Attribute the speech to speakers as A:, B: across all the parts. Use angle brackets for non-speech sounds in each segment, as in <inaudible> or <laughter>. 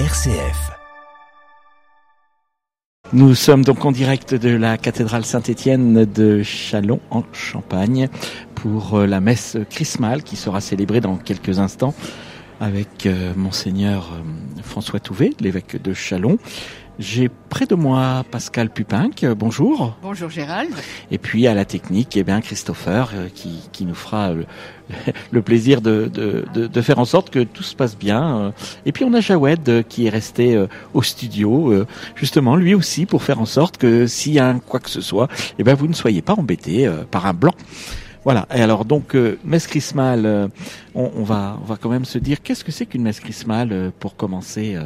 A: RCF.
B: Nous sommes donc en direct de la cathédrale Saint-Étienne de Châlons en Champagne pour euh, la messe chrismale qui sera célébrée dans quelques instants avec euh, monseigneur euh, François Touvet, l'évêque de Châlons. J'ai près de moi Pascal Pupinck, bonjour.
C: Bonjour Gérald.
B: Et puis à la technique, eh bien Christopher qui, qui nous fera le, <laughs> le plaisir de, de, de, de, faire en sorte que tout se passe bien. Et puis on a Jawed qui est resté au studio, justement lui aussi pour faire en sorte que s'il y a un quoi que ce soit, eh bien vous ne soyez pas embêtés par un blanc. Voilà. Et alors donc euh, messe chrismale, euh, on, on, va on va quand même se dire qu'est-ce que c'est qu'une messe chrismale euh, pour commencer.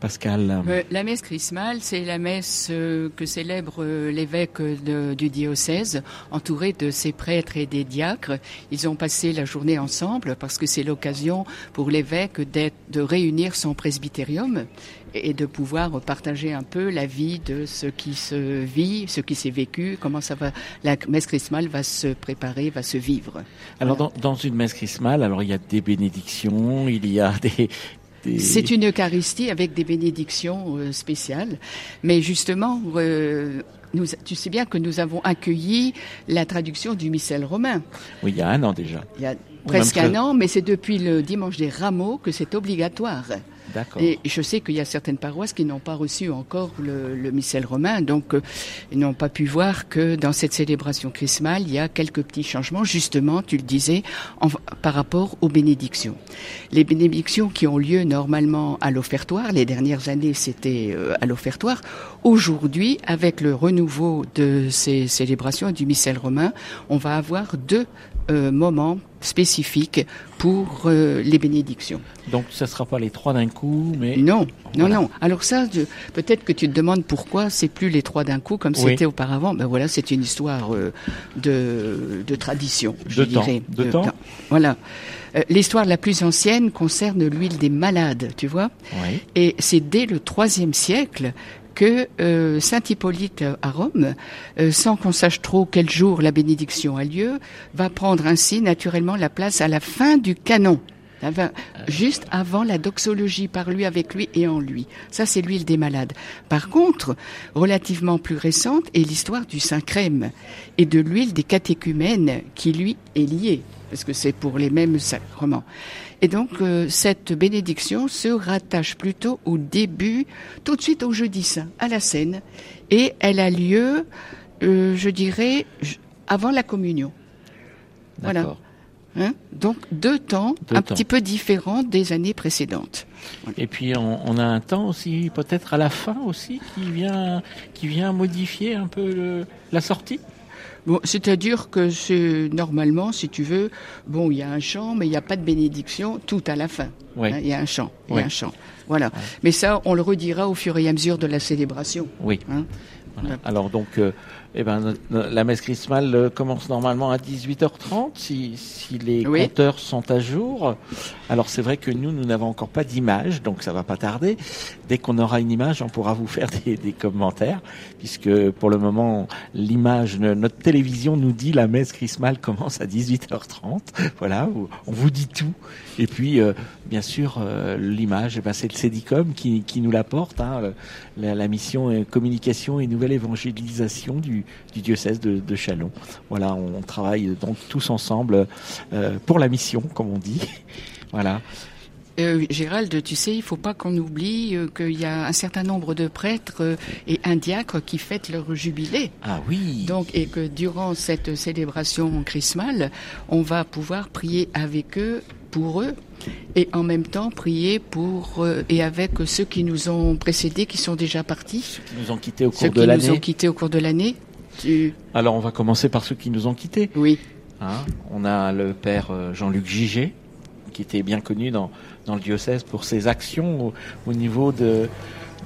B: Pascal
C: La messe chrismale, c'est la messe que célèbre l'évêque du diocèse, entouré de ses prêtres et des diacres. Ils ont passé la journée ensemble parce que c'est l'occasion pour l'évêque de réunir son presbytérium et de pouvoir partager un peu la vie de ce qui se vit, ce qui s'est vécu, comment ça va, la messe chrismale va se préparer, va se vivre.
B: Alors dans, dans une messe chrismale, alors il y a des bénédictions, il y a des,
C: c'est une Eucharistie avec des bénédictions euh, spéciales. Mais justement, euh, nous, tu sais bien que nous avons accueilli la traduction du missel romain.
B: Oui, il y a un an déjà.
C: Il y a presque un an, mais c'est depuis le dimanche des rameaux que c'est obligatoire. Et je sais qu'il y a certaines paroisses qui n'ont pas reçu encore le, le missel romain, donc euh, ils n'ont pas pu voir que dans cette célébration chrismale, il y a quelques petits changements, justement, tu le disais, en, par rapport aux bénédictions. Les bénédictions qui ont lieu normalement à l'offertoire, les dernières années c'était euh, à l'offertoire, aujourd'hui, avec le renouveau de ces célébrations du missel romain, on va avoir deux euh, moments spécifiques pour euh, les bénédictions.
B: Donc ça ne sera pas les trois d'un coup, mais...
C: Non, non, non. Alors ça, peut-être que tu te demandes pourquoi c'est plus les trois d'un coup comme c'était auparavant. Ben voilà, c'est une histoire euh, de, de, tradition, je
B: de
C: dirais.
B: Temps. De, de temps.
C: Voilà. Euh, l'histoire la plus ancienne concerne l'huile des malades, tu vois.
B: Oui.
C: Et c'est dès le troisième siècle que euh, Saint Hippolyte à Rome, euh, sans qu'on sache trop quel jour la bénédiction a lieu, va prendre ainsi naturellement la place à la fin du canon. Juste avant la doxologie par lui, avec lui et en lui. Ça, c'est l'huile des malades. Par contre, relativement plus récente est l'histoire du Saint-Crème et de l'huile des catéchumènes qui, lui, est liée parce que c'est pour les mêmes sacrements. Et donc euh, cette bénédiction se rattache plutôt au début, tout de suite au jeudi saint, à la scène, et elle a lieu, euh, je dirais, avant la communion. Voilà. Hein? Donc deux temps
B: deux
C: un
B: temps.
C: petit peu différents des années précédentes.
B: Voilà. Et puis on, on, a un temps aussi, peut-être à la fin aussi, qui vient, qui vient modifier un peu le, la sortie?
C: Bon, c'est-à-dire que c'est normalement, si tu veux, bon, il y a un chant, mais il n'y a pas de bénédiction tout à la fin.
B: Oui.
C: Hein, il y a un chant, il
B: oui.
C: y a un chant. Voilà. Mais ça, on le redira au fur et à mesure de la célébration.
B: Oui.
C: Hein
B: voilà. Alors donc, euh, eh ben, la messe chrismale euh, commence normalement à 18h30 si, si les
C: oui.
B: compteurs sont à jour. Alors c'est vrai que nous, nous n'avons encore pas d'image, donc ça va pas tarder. Dès qu'on aura une image, on pourra vous <laughs> faire des, des commentaires, puisque pour le moment, l'image, notre télévision nous dit la messe chrismale commence à 18h30. <laughs> Voilà, on vous dit tout. Et puis, euh, bien sûr, euh, l'image, eh ben, c'est le Cédicom qui, qui nous l'apporte, hein, la, la, mission euh, communication et nouvelle évangélisation du, du diocèse de, de, Châlons. Voilà, on, travaille donc tous ensemble euh, pour la mission, comme on dit. <laughs> voilà.
C: Euh, Gérald, tu sais, il faut pas qu'on oublie euh, qu'il y a un certain nombre de prêtres euh, et un diacre qui fêtent leur jubilé.
B: Ah oui.
C: Donc, et que durant cette célébration chrismale, on va pouvoir prier avec eux, pour eux, et en même temps prier pour euh, et avec ceux qui nous ont précédés, qui sont déjà partis.
B: Ceux qui nous ont quittés au cours
C: ceux
B: de l'année.
C: Ceux qui nous ont quittés au cours de l'année. Tu...
B: Alors, on va commencer par ceux qui nous ont quittés.
C: Oui.
B: Hein on a le père euh, Jean-Luc Gigé, qui était bien connu dans, dans le diocèse pour ses actions au, au niveau de,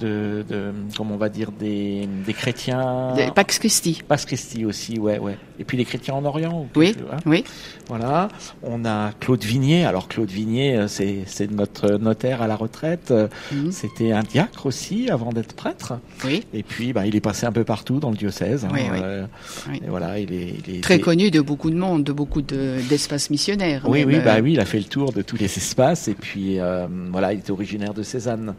B: de, de comment on va dire des, des chrétiens.
C: De Pax Christi.
B: Pax Christi aussi, ouais, ouais. Et puis les chrétiens en Orient.
C: Oui,
B: hein.
C: oui.
B: Voilà. On a Claude Vignier. Alors Claude Vignier, euh, c'est c'est notre notaire à la retraite. Euh,
C: Mhm.
B: C'était un diacre aussi avant d'être prêtre.
C: Oui.
B: Et puis, bah, il est passé un peu partout dans le diocèse. hein.
C: Oui, oui.
B: Euh,
C: Oui.
B: et voilà, il est, il est
C: Très
B: il est-
C: connu de beaucoup de monde, de beaucoup de- d'espaces missionnaires.
B: Oui,
C: même,
B: oui,
C: euh,
B: bah oui, il a fait le tour de tous les espaces et puis euh, voilà, il est originaire de Cézanne.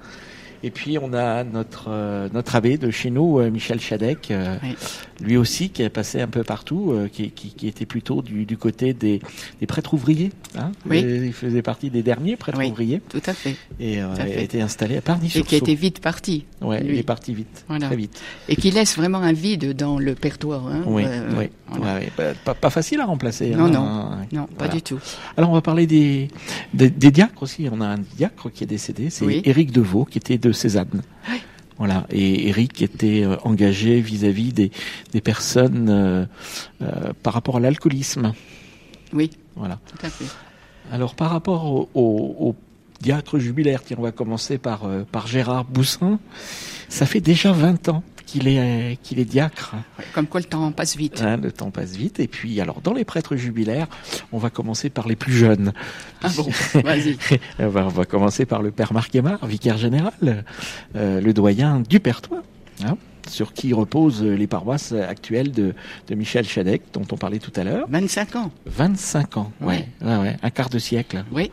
B: Et puis on a notre euh, notre abbé de chez nous, euh, Michel Chadec, euh,
C: Oui.
B: lui aussi qui est passé un peu partout, qui, qui, qui était plutôt du, du côté des, des prêtres ouvriers. Hein
C: Oui.
B: Et Il faisait partie des derniers prêtres
C: Oui.
B: ouvriers
C: Tout à fait.
B: et
C: Tout à
B: a été installé à
C: Et
B: Parny-sur-Saône.
C: qui été vite parti.
B: Ouais, il est parti vite,
C: Voilà.
B: très vite.
C: Et qui laisse vraiment un vide dans le pertois. Hein,
B: Oui, oui.
C: voilà.
B: Ouais, ouais. Bah, pas, pas facile à remplacer.
C: Non,
B: hein.
C: non. Non, pas du tout.
B: Alors on va parler des, des, des diacres aussi. On a un diacre qui est décédé, c'est
C: Oui.
B: Éric Deveau qui était de Cézanne.
C: Oui.
B: Voilà, et Éric était euh, engagé vis-à-vis des, des personnes euh, euh, par rapport à l'alcoolisme.
C: Oui,
B: Voilà.
C: tout à fait.
B: Alors par rapport au, au, au diacre jubilaire, tiens, on va commencer par, euh, par Gérard Boussin. Ça fait déjà 20 ans qu'il est, qu'il est diacre.
C: Comme quoi le temps passe vite.
B: Hein, le temps passe vite. Et puis, alors, dans les prêtres jubilaires, on va commencer par les plus jeunes.
C: Ah bon, vas-y.
B: on, <laughs> va, on va commencer par le père Marc Aymar, vicaire général, euh, le doyen du Pertois, hein, sur qui reposent les paroisses actuelles de, de Michel Chadec, dont on parlait tout à l'heure.
C: 25 ans.
B: 25 ans, ouais, ouais, ouais, un quart de siècle.
C: Oui,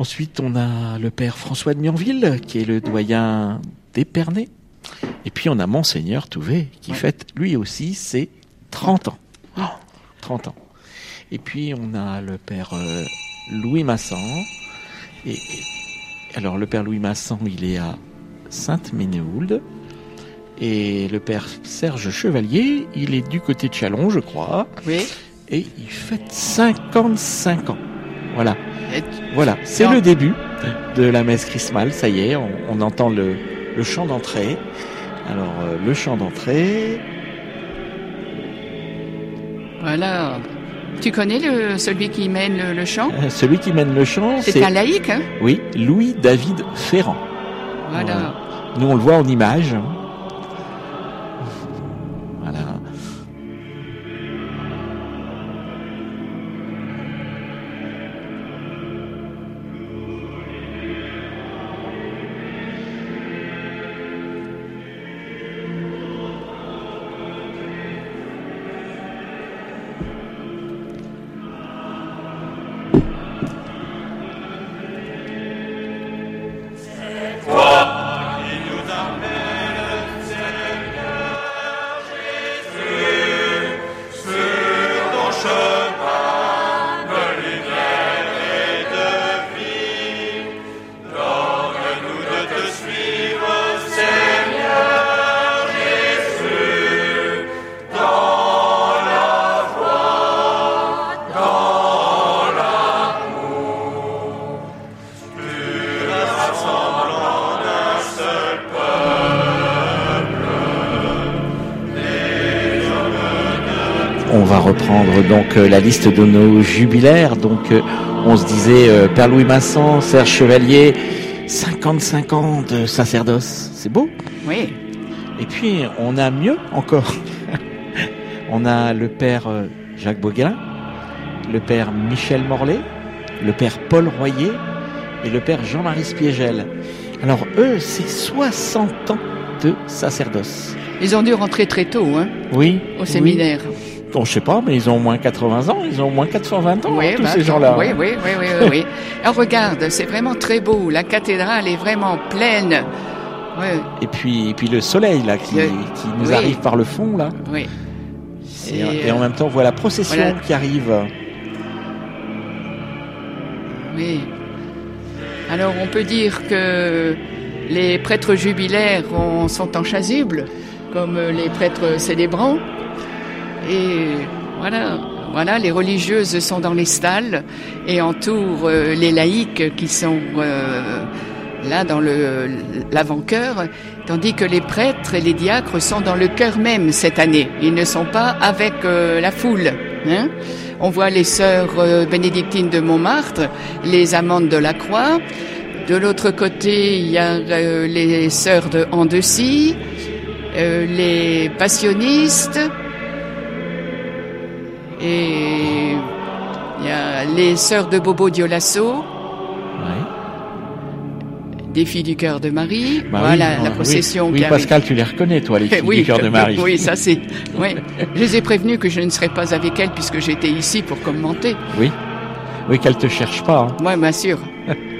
B: Ensuite, on a le père François de Mionville, qui est le doyen d'Épernay. Et puis, on a Monseigneur Touvet, qui
C: Ouais.
B: fête lui aussi ses 30 ans. Oh, 30 ans. Et puis, on a le père euh, Louis Massan. Et, et- alors, le père Louis Massan, il est à Sainte-Ménéhould. Et le père Serge Chevalier, il est du côté de Chalon, je crois.
C: oui.
B: Et il fête 55 ans. Voilà.
C: Et-
B: Voilà, c'est le début de la messe chrismale, ça y est, on, on entend le, le chant d'entrée. Alors, euh, le chant d'entrée,
C: Voilà. Tu connais le, celui qui mène le, le chant
B: euh, celui qui mène le chant,
C: C'est
B: c'est,
C: un laïc, hein?
B: Oui, Louis-David Ferrand.
C: Voilà.
B: Nous, on le voit en image. Donc euh, la liste de nos jubilaires. Donc, euh, on se disait euh, Père Louis Masson, Serge Chevalier, 55 ans de sacerdoce. C'est beau.
C: Oui.
B: Et puis, on a mieux encore. <laughs> on a le Père Jacques Boguin, le Père Michel Morlaix, le Père Paul Royer et le Père Jean-Marie Spiégel. Alors, eux, c'est 60 ans de sacerdoce.
C: Ils ont dû rentrer très tôt, hein,
B: Oui.
C: au séminaire.
B: Bon, je sais pas, mais ils ont au moins 80 ans, ils ont au moins 420 ans, hein, tous
C: bah,
B: ces gens-là.
C: Oui, oui, oui, oui, oui, oui. <laughs> Alors regarde, c'est vraiment très beau. La cathédrale est vraiment pleine.
B: Et puis, et puis le soleil là qui,
C: Le-
B: qui nous
C: oui.
B: arrive par le fond là.
C: oui.
B: Et, en
C: euh,
B: même temps, on voit la procession
C: voilà.
B: qui arrive.
C: Oui. Alors on peut dire que les prêtres jubilaires ont- sont en chasuble, comme les prêtres célébrants. Et voilà, voilà, les religieuses sont dans les stalles et entourent euh, les laïcs qui sont euh, là dans l'avant-cœur, tandis que les prêtres et les diacres sont dans le cœur même cette année. Ils ne sont pas avec euh, la foule. Hein on voit les sœurs bénédictines de Montmartre, les amantes de la Croix, De l'autre côté, il y a les sœurs de Andecy, les passionnistes, et il y a les sœurs de Bobo Diolasso,
B: Ouais.
C: des filles du cœur de Marie.
B: Bah
C: voilà
B: oui,
C: la
B: oui,
C: procession
B: Oui. Pascal, tu les reconnais, toi, les <laughs> filles
C: oui,
B: du cœur de <laughs> Marie.
C: Oui, ça c'est. <laughs> Oui. Je les ai prévenus que je ne serais pas avec elles puisque j'étais ici pour commenter.
B: Oui. Oui, qu'elle te cherche pas. hein.
C: Moi, bien sûr.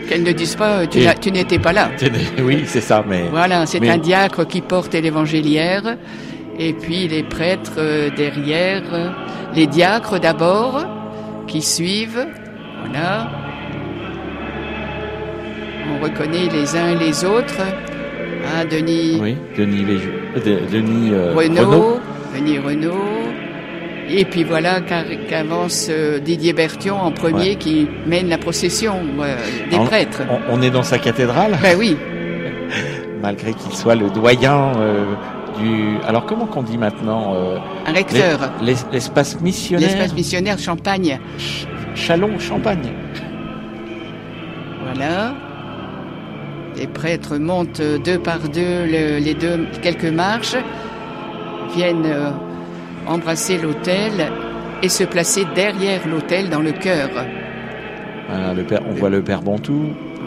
C: Qu'elles ne disent pas, tu, n'étais pas là.
B: Oui, c'est ça, mais.
C: Voilà, c'est
B: Mais-
C: un diacre qui porte l'évangéliaire, et puis les prêtres euh, derrière, les diacres d'abord, qui suivent, voilà. On reconnaît les uns et les autres. Ah, Denis?
B: Oui, Denis, euh, de- Denis euh,
C: Renaud,
B: Renaud.
C: Denis Renaud. Et puis voilà qu'a- qu'avance Didier Berthion en premier
B: Ouais.
C: qui mène la procession euh, des
B: On-
C: prêtres.
B: On, on est dans sa cathédrale,
C: Ben oui, <laughs>
B: malgré qu'il soit le doyen euh, du. Alors, comment qu'on dit maintenant euh,
C: un recteur.
B: l'es- L'espace missionnaire?
C: L'espace missionnaire Champagne.
B: Chalon, Champagne.
C: Voilà. Les prêtres montent deux par deux le- les deux quelques marches, viennent euh, embrasser l'autel et se placer derrière l'autel dans le.
B: Voilà, le père, on voit le père Bontou.
C: Vous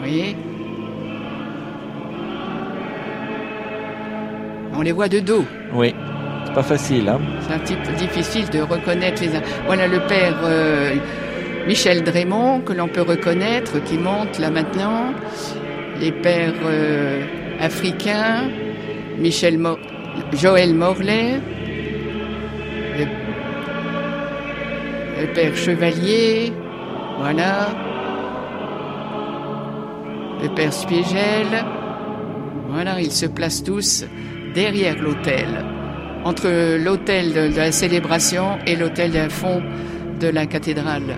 C: On les voit de dos.
B: Oui, c'est pas facile, hein.
C: C'est un petit peu difficile de reconnaître les. Voilà le père euh, Michel Drémont que l'on peut reconnaître, qui monte là maintenant. Les pères euh, africains, Michel Mo- Joël Morlaix, le, le père Chevalier, voilà. Le père Spiegel, voilà, ils se placent tous derrière l'autel entre l'autel de la célébration et l'autel d'un fond de la cathédrale.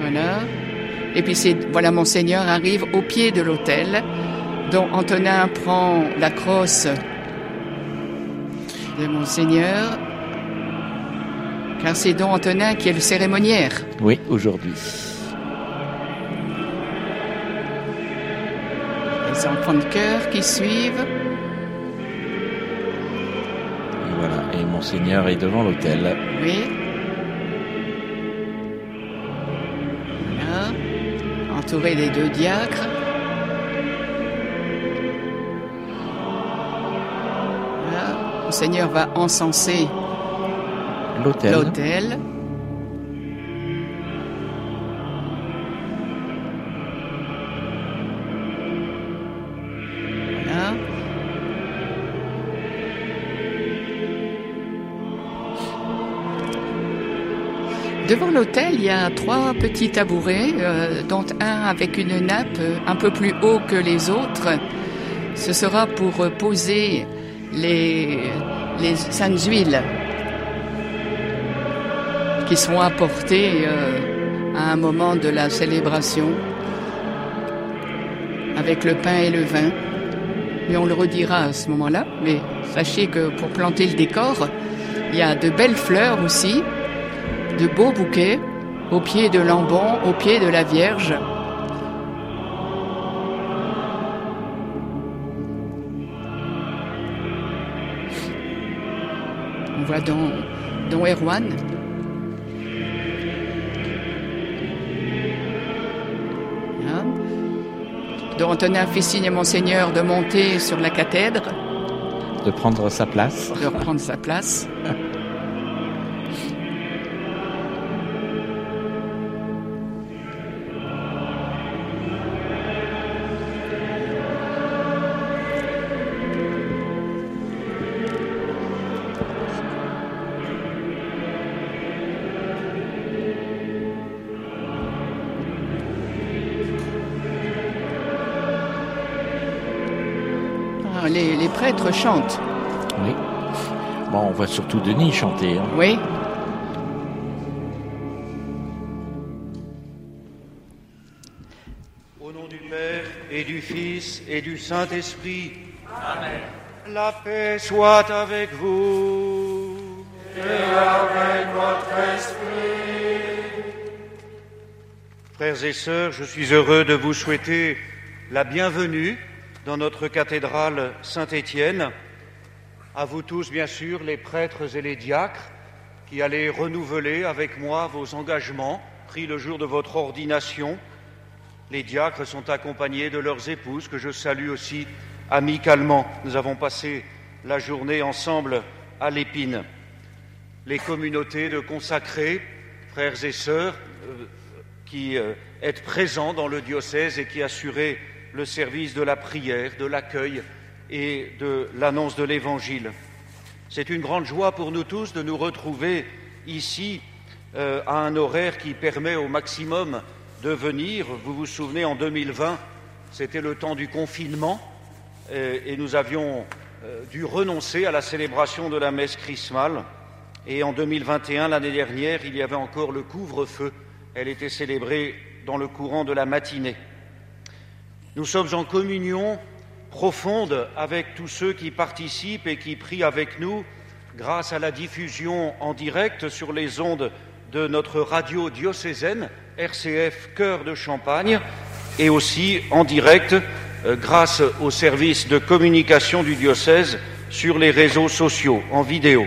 C: Voilà. Et puis voilà, monseigneur arrive au pied de l'autel, dont Antonin prend la crosse de monseigneur, car c'est donc Antonin qui est le cérémoniaire.
B: Oui, aujourd'hui.
C: Les enfants de cœur qui suivent.
B: Et voilà, et Monseigneur est devant l'autel.
C: Oui. Voilà. Entouré des deux diacres. Voilà. Le Seigneur va encenser
B: L'autel.
C: Devant l'autel, il y a trois petits tabourets, euh, dont un avec une nappe euh, un peu plus haut que les autres. Ce sera pour euh, poser les, les saintes huiles qui seront apportées à un moment de la célébration avec le pain et le vin. Mais on le redira à ce moment-là. Mais sachez que pour planter le décor, il y a de belles fleurs aussi, de beaux bouquets au pied de l'ambon, au pied de la Vierge. On voit dans, dans Erwan. Hein? Dont Antonin fait signe à Monseigneur de monter sur la cathèdre,
B: De prendre sa place.
C: de reprendre sa place. <laughs> chantent.
B: Oui. Bon, on voit surtout Denis chanter. hein.
C: Oui.
A: Au nom du Père et du Fils et du Saint-Esprit. Amen. La paix soit avec vous. Et avec votre esprit. Frères et sœurs, je suis heureux de vous souhaiter la bienvenue dans notre cathédrale Saint-Étienne. À vous tous, bien sûr, les prêtres et les diacres, qui allez renouveler avec moi vos engagements pris le jour de votre ordination. Les diacres sont accompagnés de leurs épouses, que je salue aussi amicalement. Nous avons passé la journée ensemble à l'épine. Les communautés de consacrés, frères et sœurs, euh, qui euh, êtes présents dans le diocèse et qui assurez le service de la prière, de l'accueil et de l'annonce de l'Évangile. C'est une grande joie pour nous tous de nous retrouver ici euh, à un horaire qui permet au maximum de venir. Vous vous souvenez, en 2020, c'était le temps du confinement euh, et nous avions dû renoncer à la célébration de la messe chrismale. Et en 2021, l'année dernière, il y avait encore le couvre-feu elle était célébrée dans le courant de la matinée. Nous sommes en communion profonde avec tous ceux qui participent et qui prient avec nous grâce à la diffusion en direct sur les ondes de notre radio diocésaine RCF Cœur de Champagne et aussi en direct euh, grâce au service de communication du diocèse sur les réseaux sociaux en vidéo.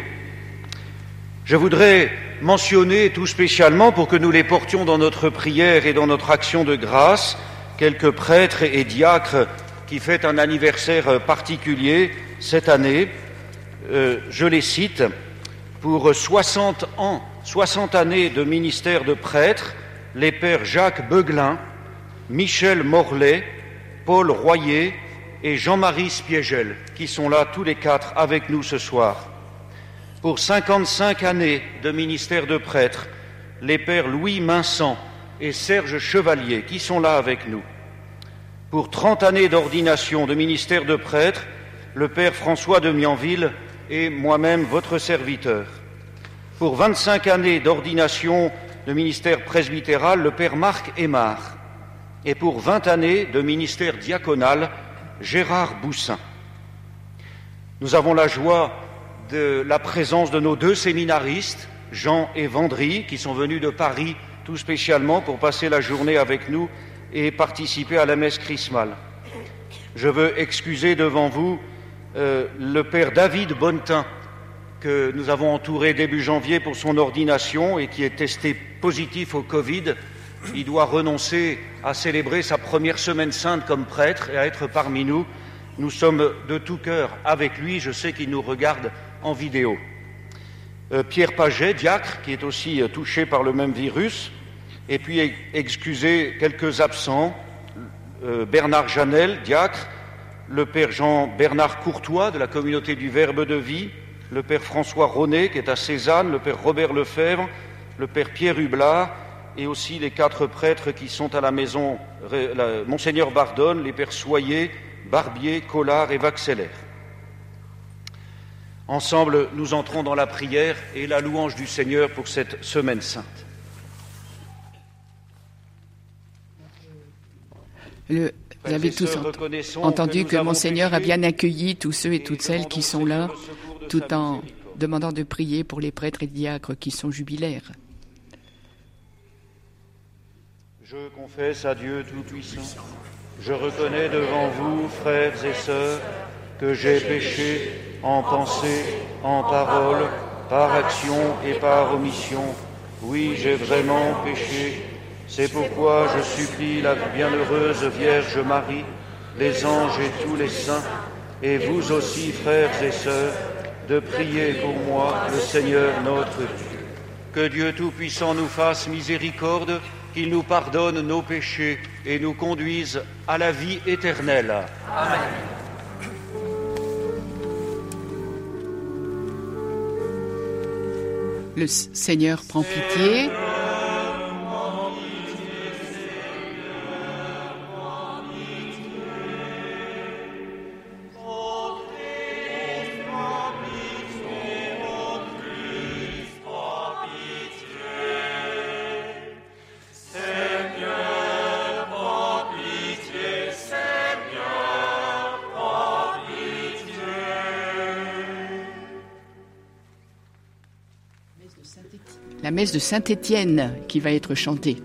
A: Je voudrais mentionner tout spécialement pour que nous les portions dans notre prière et dans notre action de grâce quelques prêtres et diacres qui fêtent un anniversaire particulier cette année. Euh, je les cite pour 60 ans, 60 années de ministère de prêtres, les pères Jacques Beuglin, Michel Morlaix, Paul Royer et Jean-Marie Spiegel, qui sont là tous les quatre avec nous ce soir pour 55 années de ministère de prêtre, les pères Louis Minsan et Serge Chevalier, qui sont là avec nous. Pour 30 années d'ordination de ministère de prêtre, le père François de Mianville et moi-même, votre serviteur. Pour 25 années d'ordination de ministère presbytéral, le père Marc Aymar. Et pour 20 années de ministère diaconal, Gérard Boussin. Nous avons la joie de la présence de nos deux séminaristes, Jean et Vendry, qui sont venus de Paris tout spécialement pour passer la journée avec nous et participer à la messe chrismale. Je veux excuser devant vous euh, le père David Bonnetin, que nous avons entouré début janvier pour son ordination et qui est testé positif au Covid. Il doit renoncer à célébrer sa première semaine sainte comme prêtre et à être parmi nous. Nous sommes de tout cœur avec lui. Je sais qu'il nous regarde en vidéo. Euh, Pierre Paget, diacre, qui est aussi euh, touché par le même virus, et puis excusez quelques absents, euh, Bernard Janel, diacre, le père Jean-Bernard Courtois de la communauté du Verbe de Vie, le père François Ronet qui est à Cézanne, le père Robert Lefebvre, le père Pierre Hublard, et aussi les quatre prêtres qui sont à la maison, Monseigneur Bardonne, les pères Soyer, Barbier, Collard et Vaxeller. Ensemble, nous entrons dans la prière et la louange du Seigneur pour cette semaine sainte.
C: vous avez tous entendu que, Monseigneur a bien accueilli tous ceux et toutes celles qui sont là, tout en demandant de prier pour les prêtres et diacres qui sont jubilaires.
A: Je confesse à Dieu Tout-Puissant, je reconnais devant vous, frères et sœurs, que j'ai péché en pensée, en parole, par action et par omission. Oui, j'ai vraiment péché. C'est pourquoi je supplie la bienheureuse Vierge Marie, les anges et tous les saints, et vous aussi, frères et sœurs, de prier pour moi, le Seigneur notre Dieu. Que Dieu Tout-Puissant nous fasse miséricorde, qu'il nous pardonne nos péchés et nous conduise à la vie éternelle. Amen.
C: Le Seigneur prend pitié. Messe de Saint-Étienne qui va être chantée.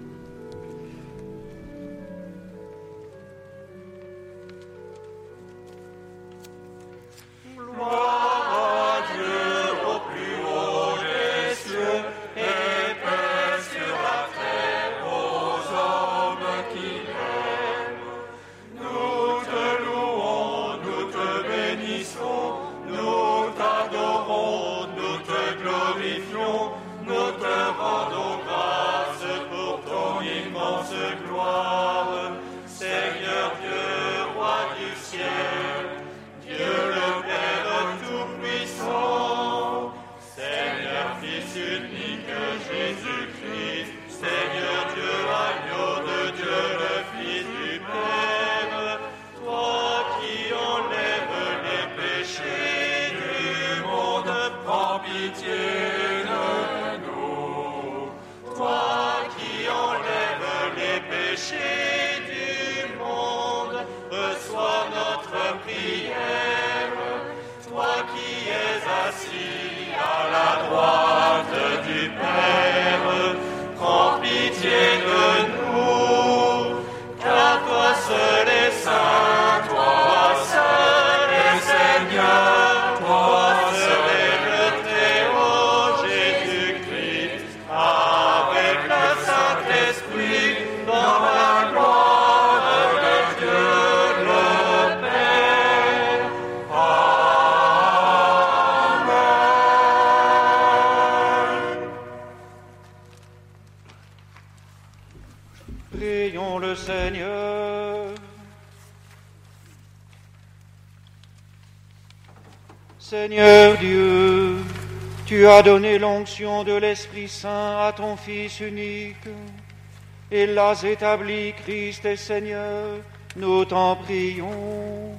A: Tu as donné l'onction de l'Esprit Saint à ton Fils unique et l'as établi Christ et Seigneur, nous t'en prions.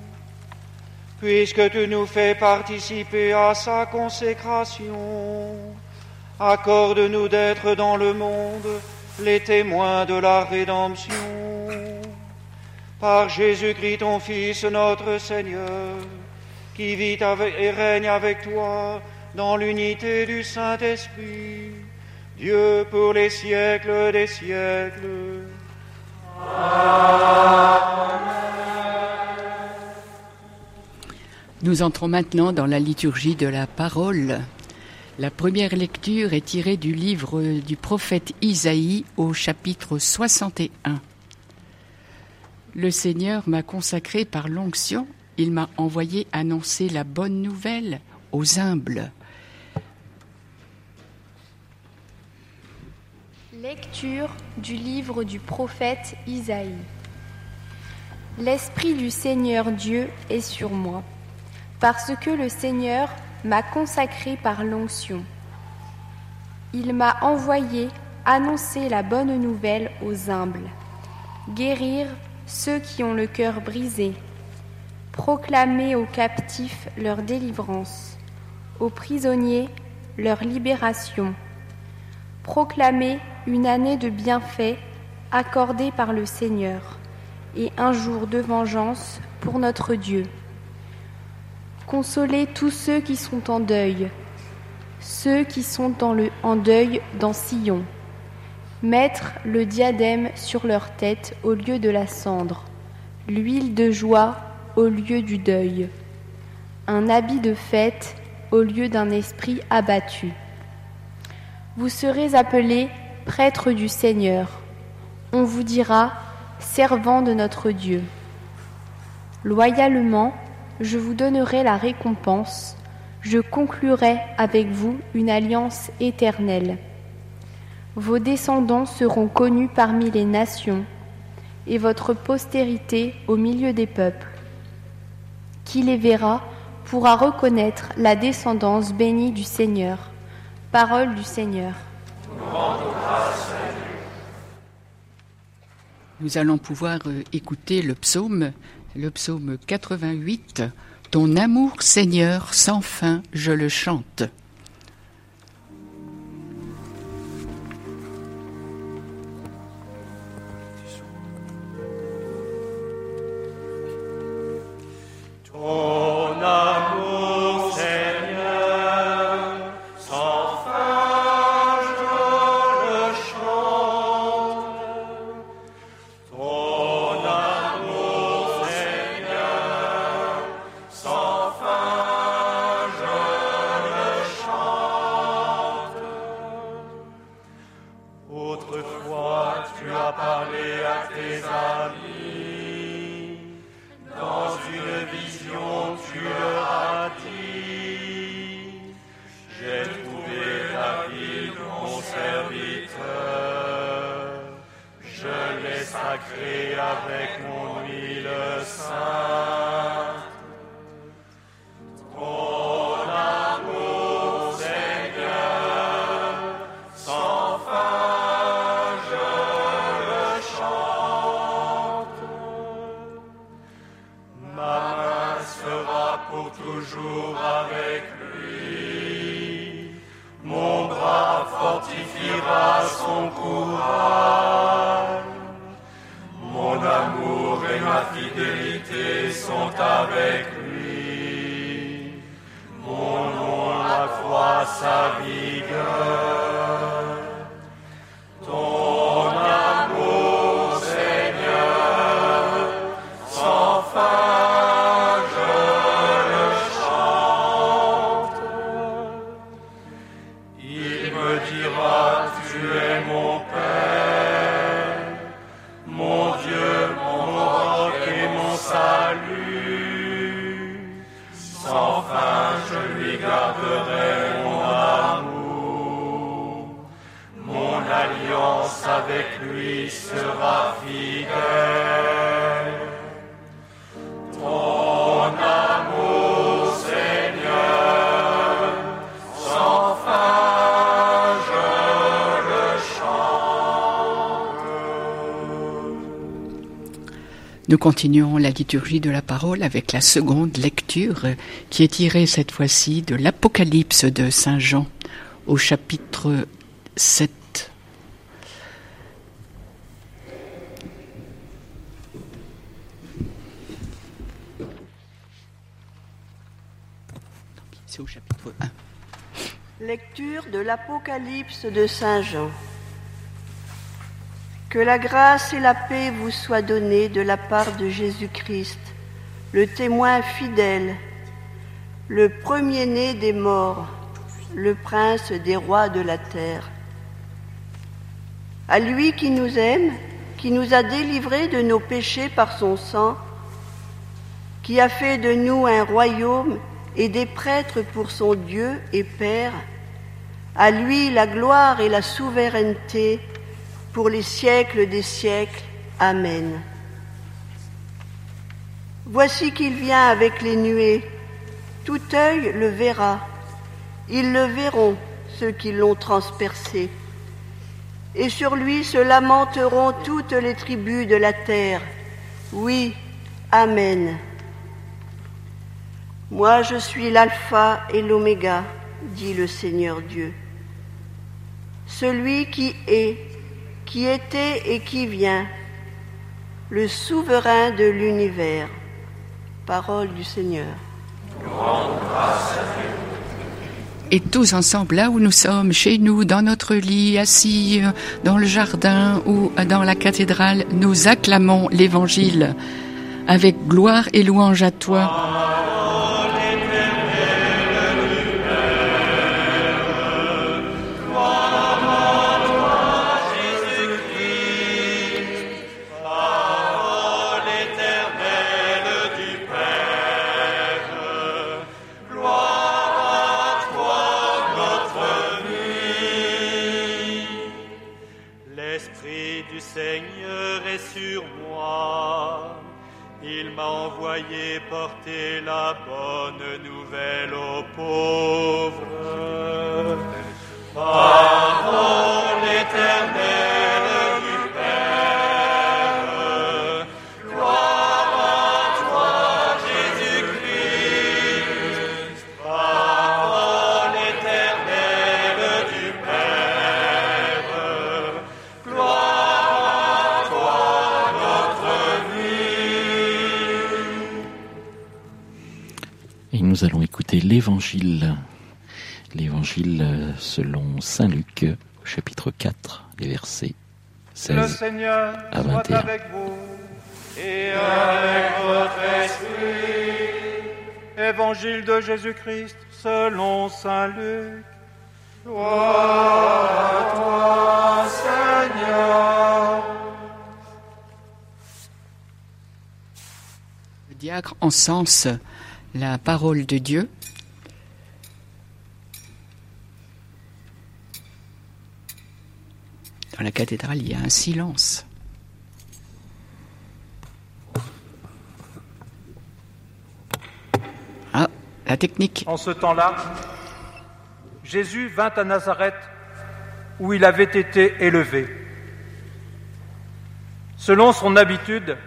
A: Puisque tu nous fais participer à sa consécration, accorde-nous d'être dans le monde les témoins de la rédemption. Par Jésus-Christ, ton Fils, notre Seigneur, qui vit et règne avec toi dans l'unité du Saint-Esprit, Dieu pour les siècles des siècles.
C: Nous entrons maintenant dans la liturgie de la parole. La première lecture est tirée du livre du prophète Isaïe au chapitre 61. Le Seigneur m'a consacré par l'onction, il m'a envoyé annoncer la bonne nouvelle aux humbles.
D: Lecture du livre du prophète Isaïe. L'Esprit du Seigneur Dieu est sur moi, parce que le Seigneur m'a consacré par l'onction. Il m'a envoyé annoncer la bonne nouvelle aux humbles, guérir ceux qui ont le cœur brisé, proclamer aux captifs leur délivrance, aux prisonniers leur libération, proclamer une année de bienfaits accordée par le Seigneur et un jour de vengeance pour notre Dieu. Consoler tous ceux qui sont en deuil, ceux qui sont dans le, en deuil dans Sion. Mettre le diadème sur leur tête au lieu de la cendre, l'huile de joie au lieu du deuil, un habit de fête au lieu d'un esprit abattu. Vous serez appelés prêtre du Seigneur. On vous dira servant de notre Dieu. Loyalement, je vous donnerai la récompense, je conclurai avec vous une alliance éternelle. Vos descendants seront connus parmi les nations, et votre postérité au milieu des peuples. Qui les verra pourra reconnaître la descendance bénie du Seigneur. Parole du Seigneur.
C: Nous allons pouvoir euh, écouter le psaume, le psaume 88. Ton amour, Seigneur, sans fin, je le chante.
E: Sans fin, je lui garderai mon amour. Continuons la liturgie de la parole avec la seconde lecture qui est tirée cette fois-ci de l'Apocalypse de Saint Jean au chapitre 7. C'est au chapitre 1.
F: Lecture de l'Apocalypse de Saint Jean. Que la grâce et la paix vous soient données de la part de Jésus-Christ, le témoin fidèle, le premier-né des morts, le prince des rois de la terre. À lui qui nous aime, qui nous a délivrés de nos péchés par son sang, qui a fait de nous un royaume et des prêtres pour son Dieu et Père, à lui la gloire et la souveraineté pour les siècles des siècles. Amen. Voici qu'il vient avec les nuées. Tout œil le verra. Ils le verront, ceux qui l'ont transpercé. Et sur lui se lamenteront toutes les tribus de la terre. Oui, Amen. Moi je suis l'alpha et l'oméga, dit le Seigneur Dieu. Celui qui est qui était et qui vient, le souverain de l'univers. Parole du Seigneur.
E: Et tous ensemble, là où nous sommes, chez nous, dans notre lit, assis euh, dans le jardin ou dans la cathédrale, nous acclamons l'Évangile avec gloire et louange à toi.
B: L'évangile, l'évangile euh, selon Saint Luc, chapitre 4, les versets 16 Le Seigneur à 21. Soit avec vous
G: et avec votre esprit. Évangile de Jésus-Christ selon Saint Luc. Gloire à toi, Seigneur.
E: Le diacre encense la parole de Dieu. Dans la cathédrale, il y a un silence. Ah, la technique.
G: En ce temps-là, Jésus vint à Nazareth où il avait été élevé. Selon son habitude,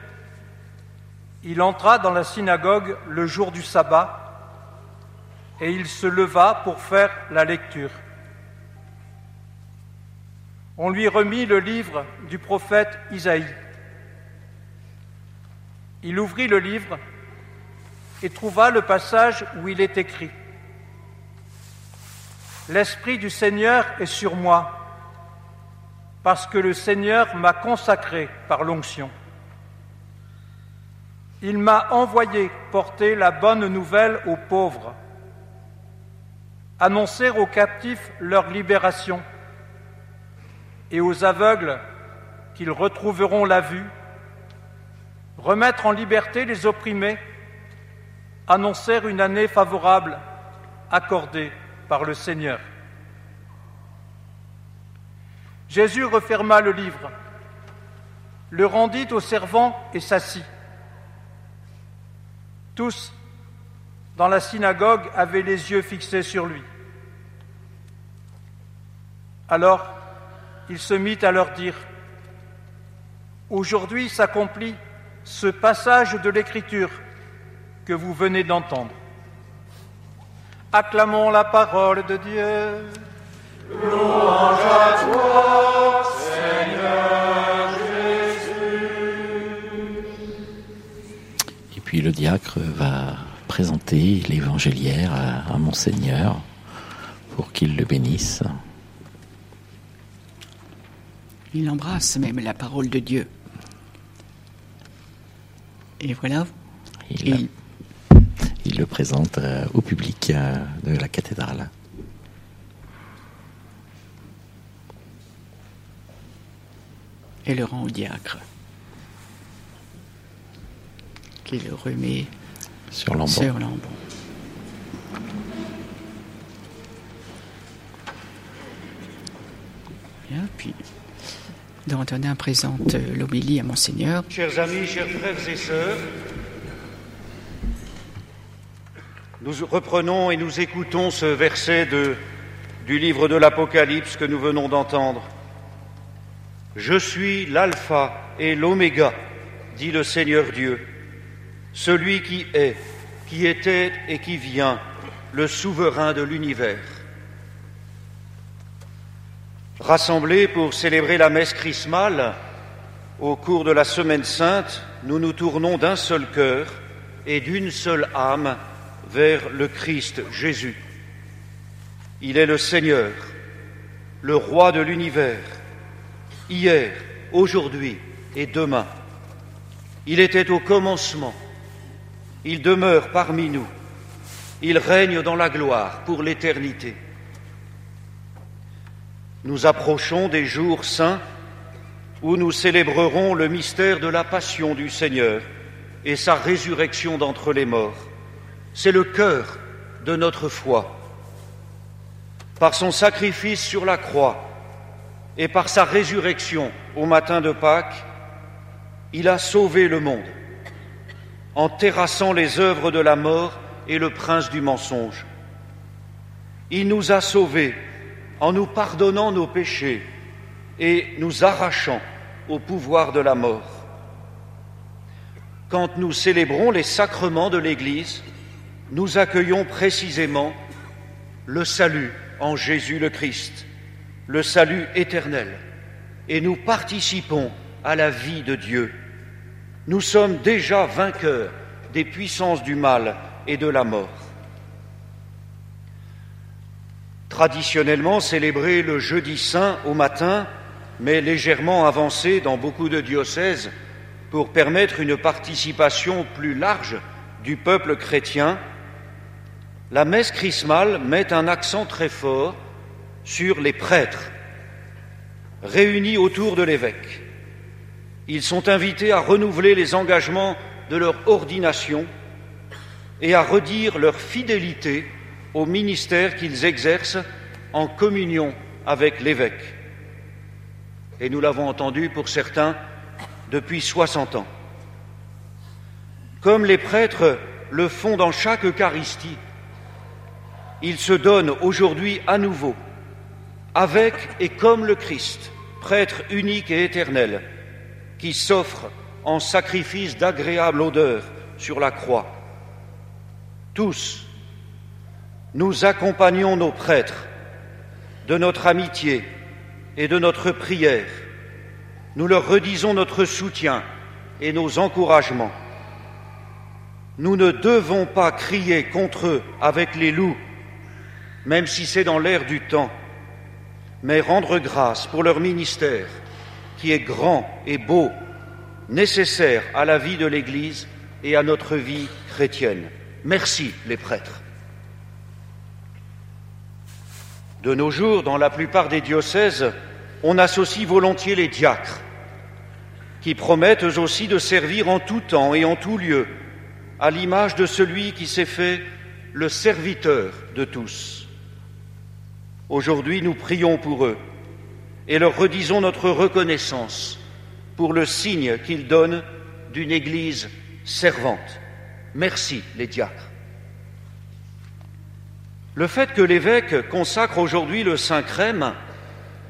G: il entra dans la synagogue le jour du sabbat et il se leva pour faire la lecture. On lui remit le livre du prophète Isaïe. Il ouvrit le livre et trouva le passage où il est écrit L'Esprit du Seigneur est sur moi, parce que le Seigneur m'a consacré par l'onction. Il m'a envoyé porter la bonne nouvelle aux pauvres, annoncer aux captifs leur libération et aux aveugles qu'ils retrouveront la vue, remettre en liberté les opprimés, annoncer une année favorable accordée par le Seigneur. Jésus referma le livre, le rendit aux servants et s'assit. Tous dans la synagogue avaient les yeux fixés sur lui. Alors il se mit à leur dire, Aujourd'hui s'accomplit ce passage de l'Écriture que vous venez d'entendre. Acclamons la parole de Dieu.
H: Louange à toi, Seigneur Jésus.
B: Et puis le diacre va présenter l'évangéliaire à, à Monseigneur pour qu'il le bénisse.
C: Il embrasse même la parole de Dieu. Et voilà.
B: Il, le présente euh, au public euh, de la cathédrale.
C: et le rend au diacre, qui le remet
B: Sur.
C: Bien, puis Dantonin présente euh, l'homélie à Monseigneur.
A: Chers amis, chers frères et sœurs, nous reprenons et nous écoutons ce verset du livre de l'Apocalypse que nous venons d'entendre. Je suis l'alpha et l'oméga, dit le Seigneur Dieu, celui qui est, qui était et qui vient, le souverain de l'univers. Rassemblés pour célébrer la messe chrismale, au cours de la Semaine sainte, nous nous tournons d'un seul cœur et d'une seule âme vers le Christ Jésus. Il est le Seigneur, le Roi de l'univers, hier, aujourd'hui et demain. Il était au commencement, il demeure parmi nous, il règne dans la gloire pour l'éternité. Nous approchons des jours saints où nous célébrerons le mystère de la passion du Seigneur et sa résurrection d'entre les morts. C'est le cœur de notre foi. Par son sacrifice sur la croix et par sa résurrection au matin de Pâques, il a sauvé le monde en terrassant les œuvres de la mort et le prince du mensonge. Il nous a sauvés en nous pardonnant nos péchés et nous arrachant au pouvoir de la mort. Quand nous célébrons les sacrements de l'Église, nous accueillons précisément le salut en Jésus le Christ, le salut éternel, et nous participons à la vie de Dieu. Nous sommes déjà vainqueurs des puissances du mal et de la mort. Traditionnellement célébré le jeudi saint au matin, mais légèrement avancé dans beaucoup de diocèses pour permettre une participation plus large du peuple chrétien, la messe chrismale met un accent très fort sur les prêtres réunis autour de l'évêque. Ils sont invités à renouveler les engagements de leur ordination et à redire leur fidélité au ministère qu'ils exercent en communion avec l'évêque. Et nous l'avons entendu pour certains depuis 60 ans. Comme les prêtres le font dans chaque Eucharistie, ils se donnent aujourd'hui à nouveau, avec et comme le Christ, prêtre unique et éternel, qui s'offre en sacrifice d'agréable odeur sur la croix. Tous, nous accompagnons nos prêtres de notre amitié et de notre prière. Nous leur redisons notre soutien et nos encouragements. Nous ne devons pas crier contre eux avec les loups, même si c'est dans l'air du temps, mais rendre grâce pour leur ministère qui est grand et beau, nécessaire à la vie de l'Église et à notre vie chrétienne. Merci les prêtres. De nos jours, dans la plupart des diocèses, on associe volontiers les diacres, qui promettent aussi de servir en tout temps et en tout lieu, à l'image de celui qui s'est fait le serviteur de tous. Aujourd'hui, nous prions pour eux et leur redisons notre reconnaissance pour le signe qu'ils donnent d'une Église servante. Merci les diacres. Le fait que l'évêque consacre aujourd'hui le Saint Crème,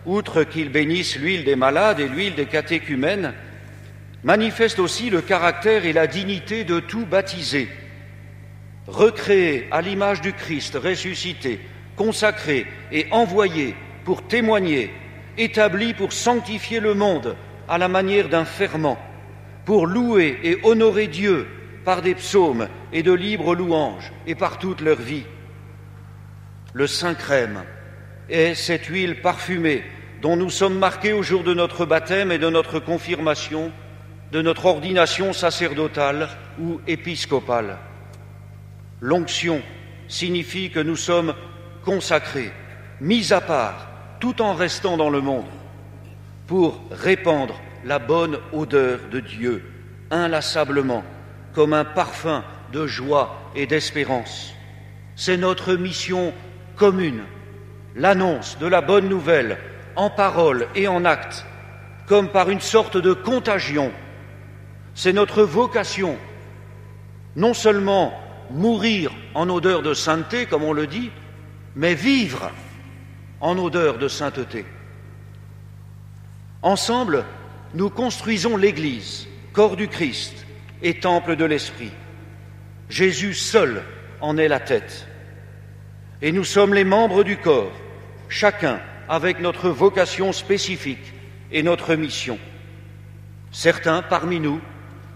A: outre qu'il bénisse l'huile des malades et l'huile des catéchumènes, manifeste aussi le caractère et la dignité de tout baptisé, recréé à l'image du Christ ressuscité, consacré et envoyé pour témoigner, établi pour sanctifier le monde à la manière d'un ferment, pour louer et honorer Dieu par des psaumes et de libres louanges et par toute leur vie. Le Saint Crème est cette huile parfumée dont nous sommes marqués au jour de notre baptême et de notre confirmation, de notre ordination sacerdotale ou épiscopale. L'onction signifie que nous sommes consacrés, mis à part, tout en restant dans le monde, pour répandre la bonne odeur de Dieu inlassablement, comme un parfum de joie et d'espérance. C'est notre mission commune, l'annonce de la bonne nouvelle en parole et en acte, comme par une sorte de contagion. C'est notre vocation, non seulement mourir en odeur de sainteté, comme on le dit, mais vivre en odeur de sainteté. Ensemble, nous construisons l'Église, corps du Christ et temple de l'Esprit. Jésus seul en est la tête. Et nous sommes les membres du corps, chacun avec notre vocation spécifique et notre mission. Certains parmi nous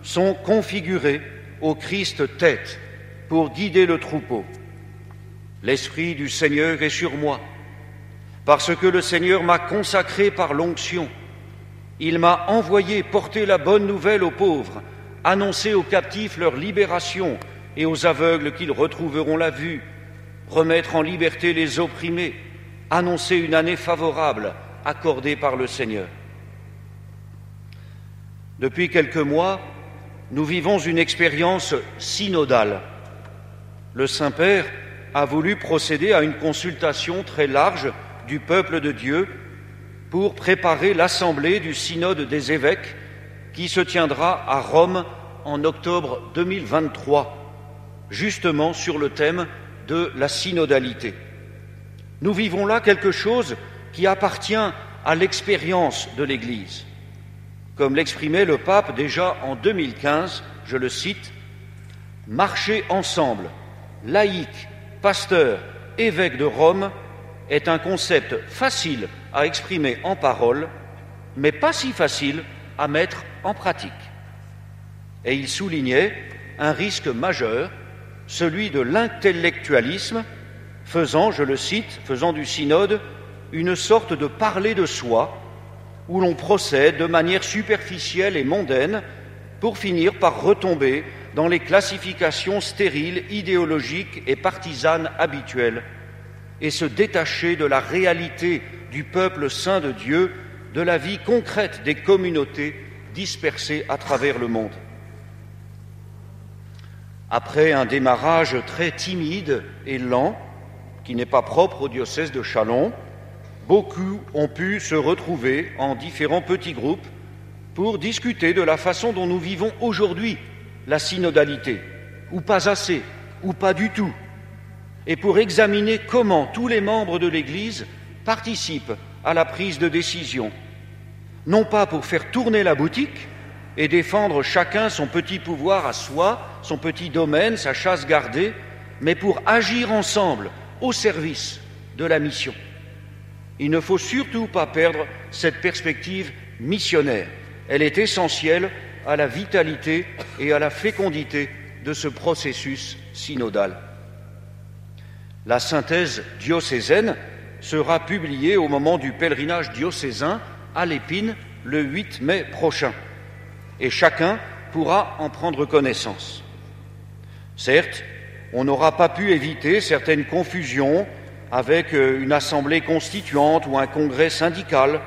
A: sont configurés au Christ tête pour guider le troupeau. L'Esprit du Seigneur est sur moi, parce que le Seigneur m'a consacré par l'onction. Il m'a envoyé porter la bonne nouvelle aux pauvres, annoncer aux captifs leur libération et aux aveugles qu'ils retrouveront la vue, remettre en liberté les opprimés, annoncer une année favorable accordée par le Seigneur. Depuis quelques mois, nous vivons une expérience synodale. Le Saint-Père a voulu procéder à une consultation très large du peuple de Dieu pour préparer l'assemblée du synode des évêques qui se tiendra à Rome en octobre 2023, justement sur le thème de la synodalité. Nous vivons là quelque chose qui appartient à l'expérience de l'Église. Comme l'exprimait le pape déjà en 2015, je le cite, Marcher ensemble, laïcs, pasteurs, évêques de Rome, est un concept facile à exprimer en parole, mais pas si facile à mettre en pratique. Et il soulignait un risque majeur, celui de l'intellectualisme faisant, je le cite, faisant du synode une sorte de parler de soi, où l'on procède de manière superficielle et mondaine pour finir par retomber dans les classifications stériles, idéologiques et partisanes habituelles, et se détacher de la réalité du peuple saint de Dieu, de la vie concrète des communautés dispersées à travers le monde. Après un démarrage très timide et lent, qui n'est pas propre au diocèse de Châlons, beaucoup ont pu se retrouver en différents petits groupes pour discuter de la façon dont nous vivons aujourd'hui la synodalité, ou pas assez, ou pas du tout, et pour examiner comment tous les membres de l'Église participent à la prise de décision, non pas pour faire tourner la boutique et défendre chacun son petit pouvoir à soi, son petit domaine, sa chasse gardée, mais pour agir ensemble au service de la mission. Il ne faut surtout pas perdre cette perspective missionnaire. Elle est essentielle à la vitalité et à la fécondité de ce processus synodal. La synthèse diocésaine sera publiée au moment du pèlerinage diocésain à l'Épine le 8 mai prochain, et chacun pourra en prendre connaissance. Certes, on n'aura pas pu éviter certaines confusions avec euh, une assemblée constituante ou un congrès syndical.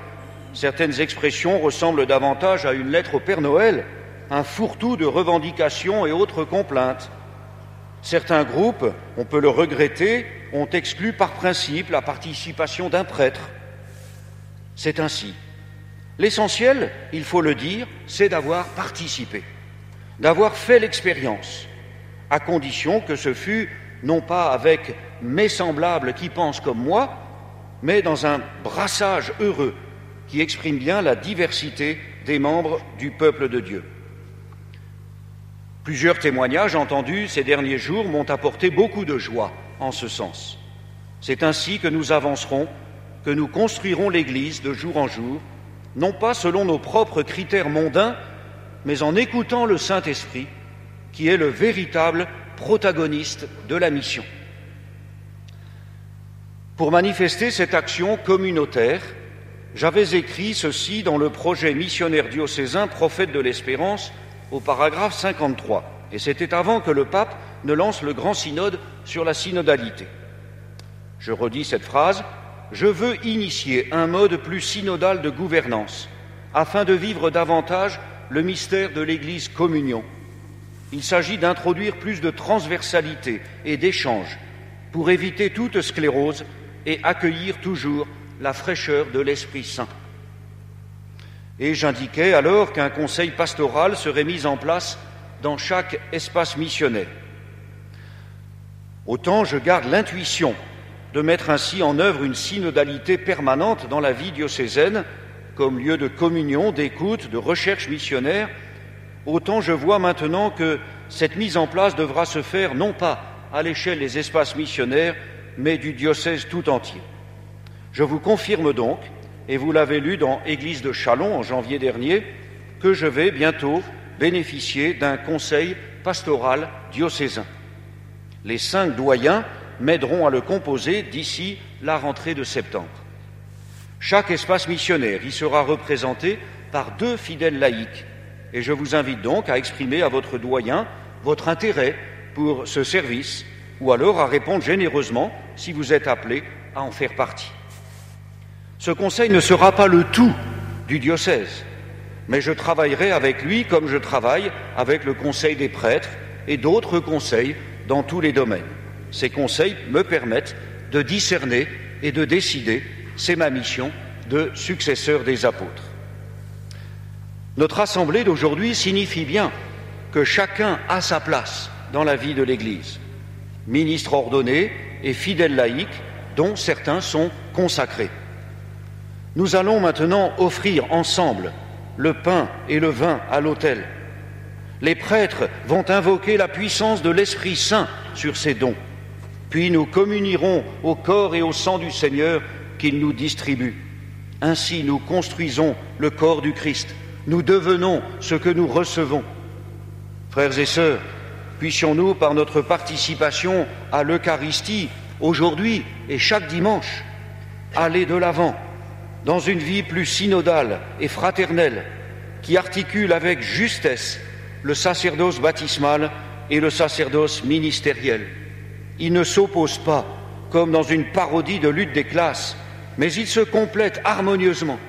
A: Certaines expressions ressemblent davantage à une lettre au Père Noël, un fourre-tout de revendications et autres complaintes. Certains groupes, on peut le regretter, ont exclu par principe la participation d'un prêtre. C'est ainsi. L'essentiel, il faut le dire, c'est d'avoir participé, d'avoir fait l'expérience, à condition que ce fût non pas avec mes semblables qui pensent comme moi, mais dans un brassage heureux qui exprime bien la diversité des membres du peuple de Dieu. Plusieurs témoignages entendus ces derniers jours m'ont apporté beaucoup de joie en ce sens. C'est ainsi que nous avancerons, que nous construirons l'Église de jour en jour, non pas selon nos propres critères mondains, mais en écoutant le Saint-Esprit, qui est le véritable protagoniste de la mission. Pour manifester cette action communautaire, j'avais écrit ceci dans le projet missionnaire diocésain Prophète de l'Espérance au paragraphe 53, et c'était avant que le pape ne lance le grand synode sur la synodalité. Je redis cette phrase, je veux initier un mode plus synodal de gouvernance, afin de vivre davantage le mystère de l'Église communion. Il s'agit d'introduire plus de transversalité et d'échange pour éviter toute sclérose et accueillir toujours la fraîcheur de l'Esprit Saint. Et j'indiquais alors qu'un conseil pastoral serait mis en place dans chaque espace missionnaire. Autant je garde l'intuition de mettre ainsi en œuvre une synodalité permanente dans la vie diocésaine comme lieu de communion, d'écoute, de recherche missionnaire, autant je vois maintenant que cette mise en place devra se faire non pas à l'échelle des espaces missionnaires, mais du diocèse tout entier. Je vous confirme donc, et vous l'avez lu dans Église de Chalon en janvier dernier, que je vais bientôt bénéficier d'un conseil pastoral diocésain. Les cinq doyens m'aideront à le composer d'ici la rentrée de septembre. Chaque espace missionnaire y sera représenté par deux fidèles laïcs, et je vous invite donc à exprimer à votre doyen votre intérêt pour ce service, ou alors à répondre généreusement si vous êtes appelé à en faire partie. Ce conseil ne sera pas le tout du diocèse, mais je travaillerai avec lui comme je travaille avec le conseil des prêtres et d'autres conseils dans tous les domaines. Ces conseils me permettent de discerner et de décider, c'est ma mission, de successeur des apôtres. Notre assemblée d'aujourd'hui signifie bien que chacun a sa place dans la vie de l'Église, ministre ordonné et fidèle laïque, dont certains sont consacrés. Nous allons maintenant offrir ensemble le pain et le vin à l'autel. Les prêtres vont invoquer la puissance de l'Esprit Saint sur ces dons. Puis nous communierons au corps et au sang du Seigneur qu'il nous distribue. Ainsi nous construisons le corps du Christ. Nous devenons ce que nous recevons. Frères et sœurs, puissions-nous, par notre participation à l'Eucharistie, aujourd'hui et chaque dimanche, aller de l'avant dans une vie plus synodale et fraternelle qui articule avec justesse le sacerdoce baptismal et le sacerdoce ministériel. Il ne s'oppose pas comme dans une parodie de lutte des classes, mais il se complète harmonieusement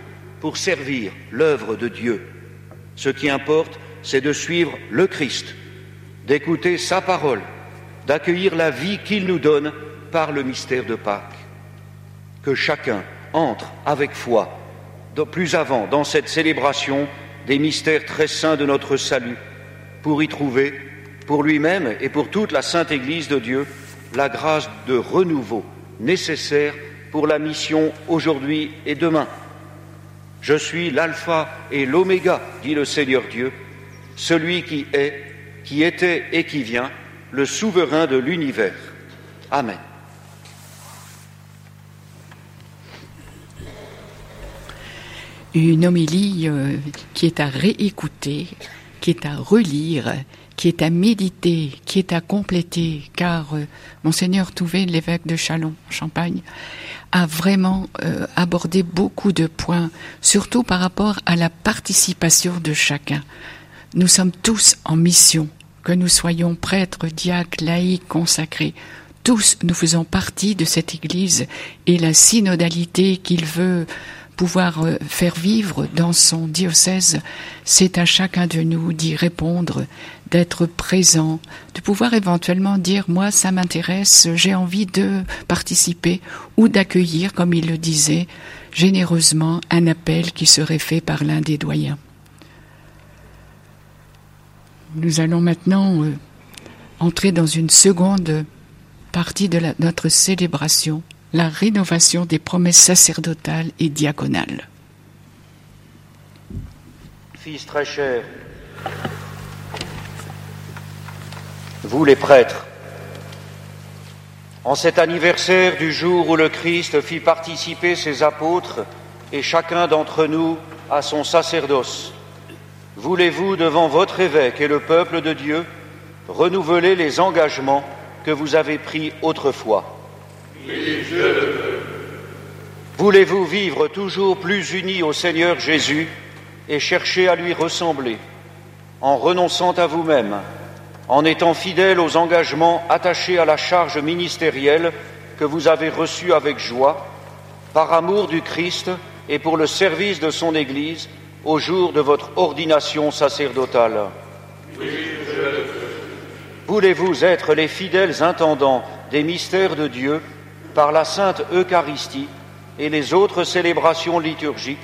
A: pour servir l'œuvre de Dieu. Ce qui importe, c'est de suivre le Christ, d'écouter sa parole, d'accueillir la vie qu'il nous donne par le mystère de Pâques. Que chacun entre avec foi plus avant dans cette célébration des mystères très saints de notre salut, pour y trouver, pour lui-même et pour toute la Sainte Église de Dieu, la grâce de renouveau nécessaire pour la mission aujourd'hui et demain. Je suis l'alpha et l'oméga, dit le Seigneur Dieu, celui qui est, qui était et qui vient, le souverain de l'univers. Amen.
C: une homélie euh, qui est à réécouter, qui est à relire, qui est à méditer, qui est à compléter, car euh, monseigneur Touvet, l'évêque de Chalon, Champagne, a vraiment euh, abordé beaucoup de points, surtout par rapport à la participation de chacun. Nous sommes tous en mission, que nous soyons prêtres, diacres, laïcs, consacrés. Tous nous faisons partie de cette Église et la synodalité qu'il veut pouvoir euh, faire vivre dans son diocèse, c'est à chacun de nous d'y répondre, d'être présent, de pouvoir éventuellement dire moi ça m'intéresse, j'ai envie de participer ou d'accueillir, comme il le disait, généreusement un appel qui serait fait par l'un des doyens. Nous allons maintenant euh, entrer dans une seconde partie de notre célébration la rénovation des promesses sacerdotales et diaconales.
A: fils très cher, vous les prêtres, en cet anniversaire du jour où le Christ fit participer ses apôtres et chacun d'entre nous à son sacerdoce, voulez-vous, devant votre évêque et le peuple de Dieu, renouveler les engagements que vous avez pris autrefois? Voulez-vous vivre toujours plus unis au Seigneur Jésus et chercher à lui ressembler, en renonçant à vous-même, en étant fidèle aux engagements attachés à la charge ministérielle que vous avez reçue avec joie, par amour du Christ et pour le service de son Église au jour de votre ordination sacerdotale? Voulez-vous être les fidèles intendants des mystères de Dieu par la Sainte Eucharistie et les autres célébrations liturgiques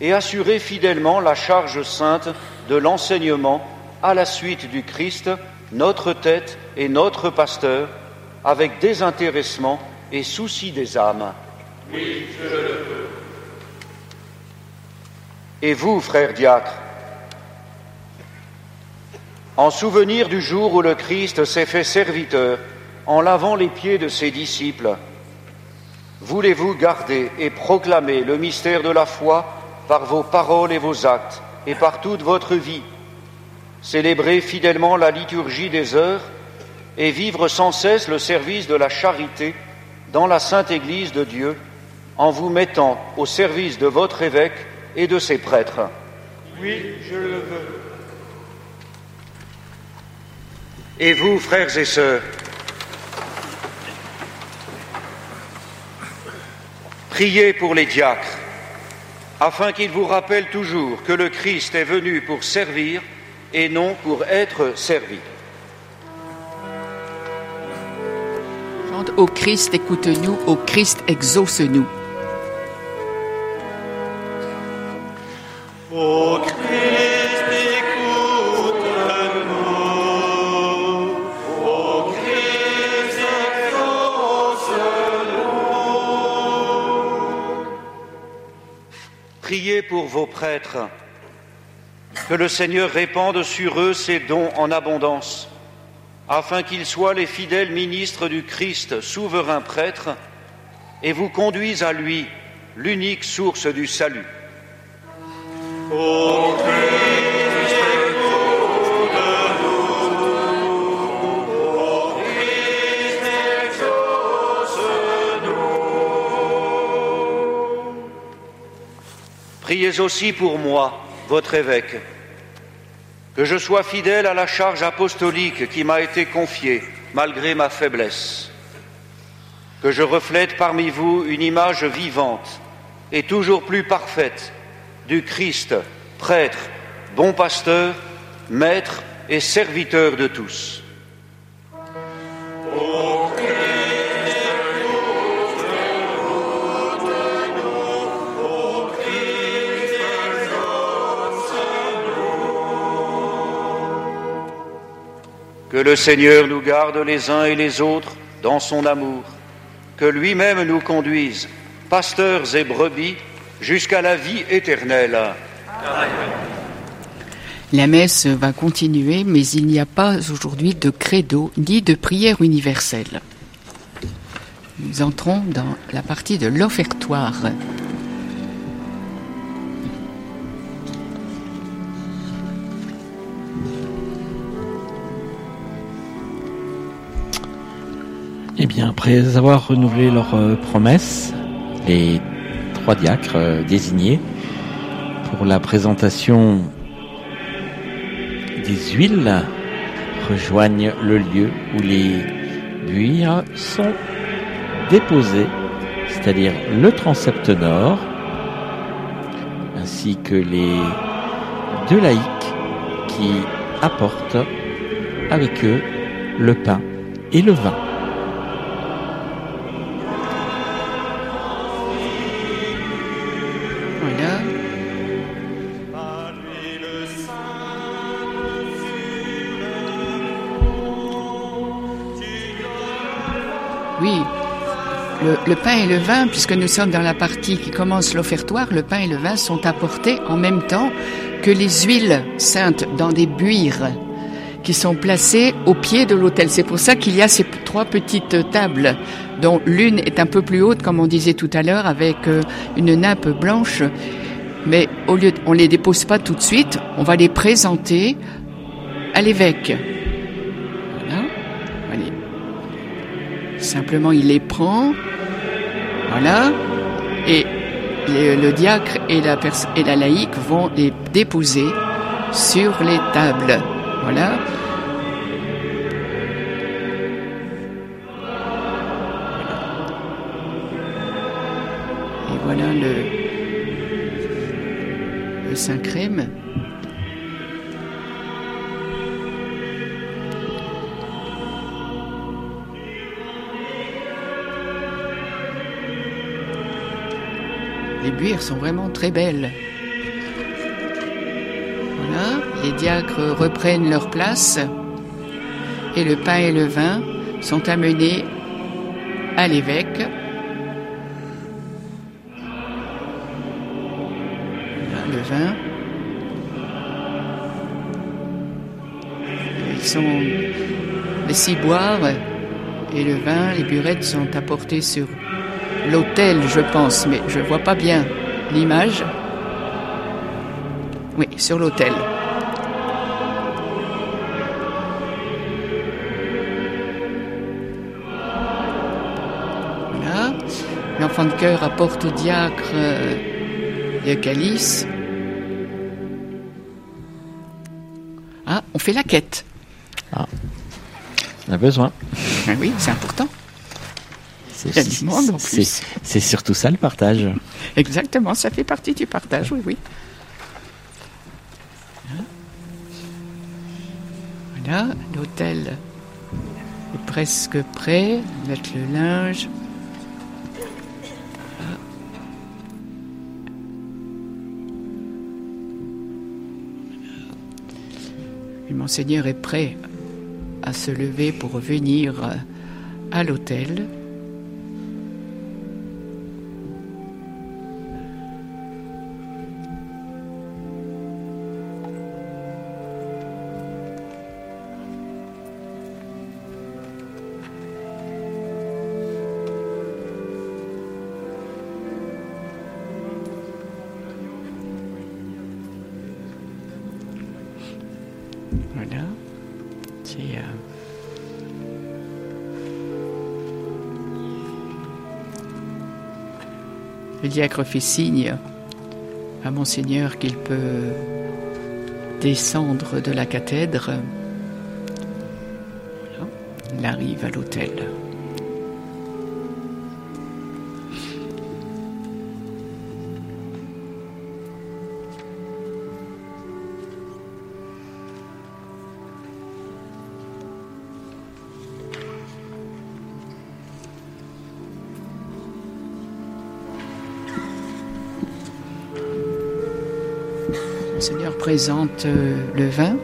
A: et assurer fidèlement la charge sainte de l'enseignement à la suite du Christ, notre tête et notre pasteur, avec désintéressement et souci des âmes.
H: Oui, je le veux.
A: Et vous, frères diacres, en souvenir du jour où le Christ s'est fait serviteur en lavant les pieds de ses disciples, voulez-vous garder et proclamer le mystère de la foi par vos paroles et vos actes et par toute votre vie, célébrer fidèlement la liturgie des heures et vivre sans cesse le service de la charité dans la Sainte Église de Dieu en vous mettant au service de votre évêque et de ses prêtres.
G: Oui, je le veux.
A: Et vous, frères et sœurs, priez pour les diacres, afin qu'ils vous rappellent toujours que le Christ est venu pour servir et non pour être servi.
C: Chante Au Christ, écoute-nous, au Christ, exauce-nous.
H: Christ,
A: Priez pour vos prêtres, que le Seigneur répande sur eux ses dons en abondance, afin qu'ils soient les fidèles ministres du Christ, souverain prêtre, et vous conduisent à lui, l'unique source du salut. Priez aussi pour moi, votre évêque, que je sois fidèle à la charge apostolique qui m'a été confiée, malgré ma faiblesse, que je reflète parmi vous une image vivante et toujours plus parfaite du Christ, prêtre, bon pasteur, maître et serviteur de tous. Que le Seigneur nous garde les uns et les autres dans son amour, que lui-même nous conduise, pasteurs et brebis, jusqu'à la vie éternelle.
C: La messe va continuer, mais il n'y a pas aujourd'hui de credo ni de prière universelle. Nous entrons dans la partie de l'offertoire.
B: Après avoir renouvelé leurs euh, promesses, les trois diacres euh, désignés pour la présentation des huiles rejoignent le lieu où les buires sont déposés, c'est-à-dire le transept nord, ainsi que les deux laïcs qui apportent avec eux le pain et le vin.
H: Le,
C: pain et le vin, puisque nous sommes dans la partie qui commence l'offertoire, le pain et le vin sont apportés en même temps que les huiles saintes dans des buires qui sont placées au pied de l'autel. C'est pour ça qu'il y a ces trois petites tables, dont l'une est un peu plus haute, comme on disait tout à l'heure, avec euh, une nappe blanche. Mais au lieu, on les dépose pas tout de suite, on va les présenter à l'évêque. Voilà. Simplement, il les prend. Voilà. Et le, diacre et la, et la laïque vont les déposer sur les tables. Voilà. Et voilà le, le Saint-Crème. Les buires sont vraiment très belles. Voilà, les diacres reprennent leur place et le pain et le vin sont amenés à l'évêque. Le vin. Ils sont les ciboires et le vin, les burettes sont apportées sur l'autel, je pense, mais je vois pas bien l'image. Oui, sur l'autel. Voilà. L'enfant de cœur apporte au diacre euh, le calice. Ah, on fait la quête.
B: On a besoin.
C: Ah oui, c'est important.
B: C'est
C: Il y a du monde, en
B: c'est-
C: plus.
B: C'est surtout ça le partage.
C: Exactement, ça fait partie du partage, oui, oui. Voilà, l'hôtel est presque prêt. Mettre le linge. Et Monseigneur est prêt à se lever pour venir à l'hôtel. Diacre fait signe à Monseigneur qu'il peut descendre de la cathèdre. Il arrive à l'hôtel. Présente euh, le vin.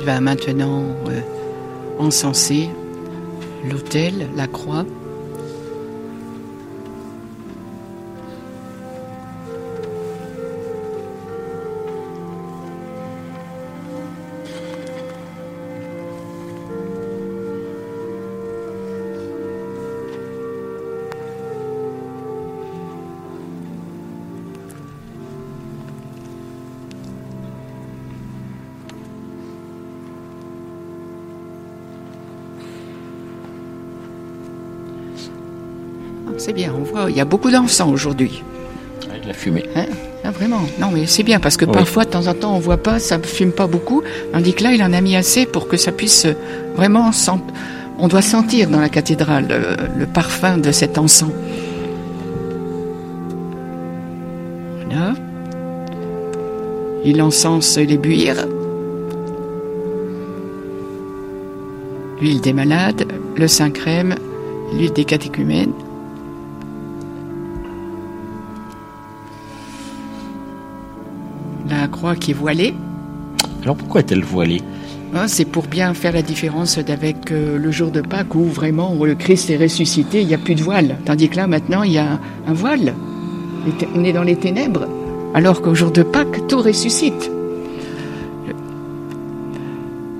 C: Il va maintenant euh, encenser l'autel, la croix. C'est bien, on voit, il y a beaucoup d'encens aujourd'hui.
B: Avec la fumée.
C: Hein Ah, vraiment Non, mais c'est bien parce que
B: Oui.
C: parfois, de temps en temps, on voit pas, ça fume pas beaucoup. Tandis que là, il en a mis assez pour que ça puisse euh, vraiment. sent- On doit sentir dans la cathédrale euh, le parfum de cet encens. Voilà. Il encense les buires. L'huile des malades, le Saint-Crème l'huile des catéchumènes. Croix qui est voilée.
B: Alors pourquoi est-elle voilée?
C: Hein, c'est pour bien faire la différence avec euh, le jour de Pâques où vraiment où le Christ est ressuscité, il n'y a plus de voile. Tandis que là, maintenant, il y a un voile. On est dans les ténèbres. Alors qu'au jour de Pâques, tout ressuscite.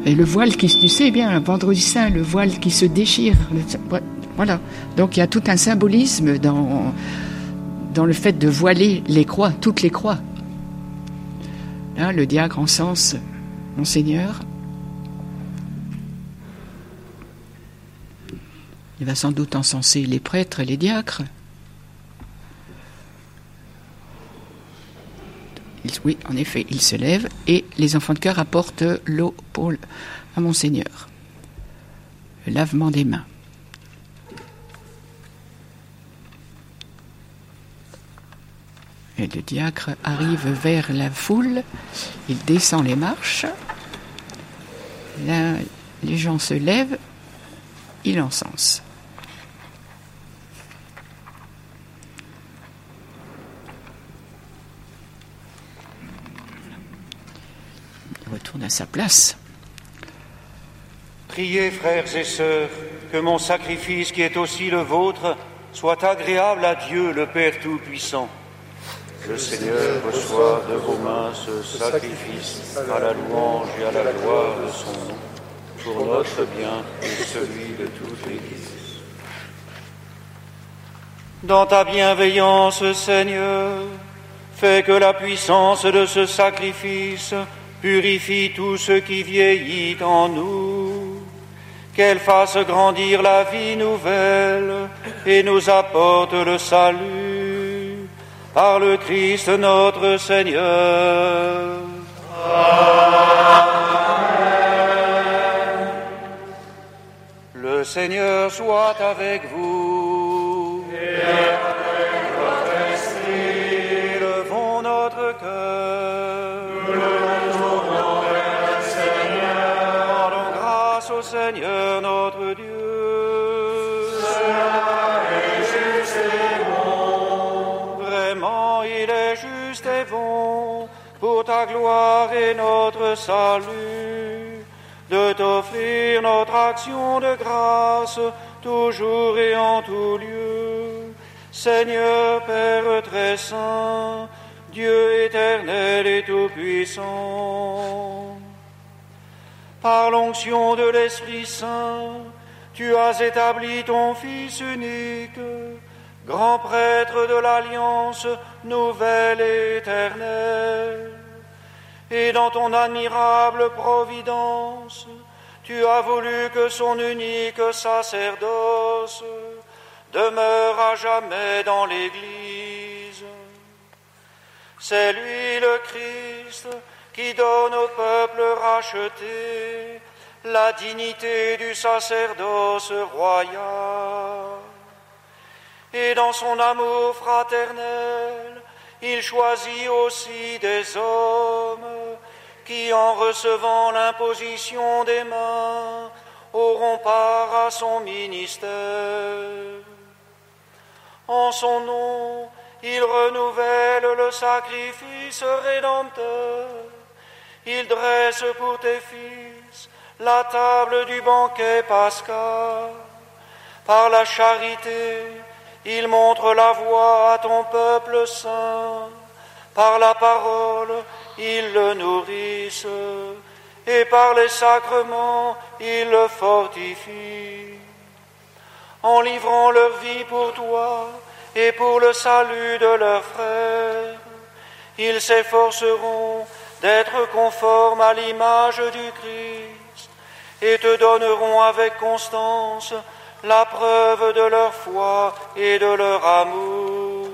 C: Et le voile qui, tu sais bien, vendredi saint, le voile qui se déchire. Voilà. Donc il y a tout un symbolisme dans, dans le fait de voiler les croix, toutes les croix. Là, le diacre encense Monseigneur. Il va sans doute encenser les prêtres et les diacres. Oui, en effet, il se lève et les enfants de cœur apportent l'eau à Monseigneur. Le lavement des mains. Le diacre arrive vers la foule, il descend les marches. Là, les gens se lèvent, il encense. Il retourne à sa place.
A: Priez, frères et sœurs, que mon sacrifice qui est aussi le vôtre soit agréable à Dieu, le Père Tout-Puissant. Le Seigneur reçoit de vos mains ce sacrifice à la louange et à la gloire de son nom, pour notre bien et celui de toute l'Église. Dans ta bienveillance, Seigneur, fais que la puissance de ce sacrifice purifie tout ce qui vieillit en nous, qu'elle fasse grandir la vie nouvelle et nous apporte le salut par le Christ notre Seigneur. Le Seigneur soit avec vous. Et avec votre esprit. Élevons notre cœur. Ta gloire et notre salut de t'offrir notre action de grâce toujours et en tout lieu. Seigneur Père très saint, Dieu éternel et tout-puissant. Par l'onction de l'Esprit Saint, tu as établi ton Fils unique, grand prêtre de l'alliance nouvelle et éternelle. Et dans ton admirable providence, tu as voulu que son unique sacerdoce demeure à jamais dans l'Église. C'est lui le Christ qui donne au peuple racheté la dignité du sacerdoce royal. Et dans son amour fraternel, il choisit aussi des hommes qui, en recevant l'imposition des mains, auront part à son ministère. En son nom, il renouvelle le sacrifice rédempteur. Il dresse pour tes fils la table du banquet pascal. Par la charité, il montre la voie à ton peuple saint. Par la parole, il le nourrisse. Et par les sacrements, il le fortifie. En livrant leur vie pour toi et pour le salut de leurs frères, ils s'efforceront d'être conformes à l'image du Christ et te donneront avec constance la preuve de leur foi et de leur amour.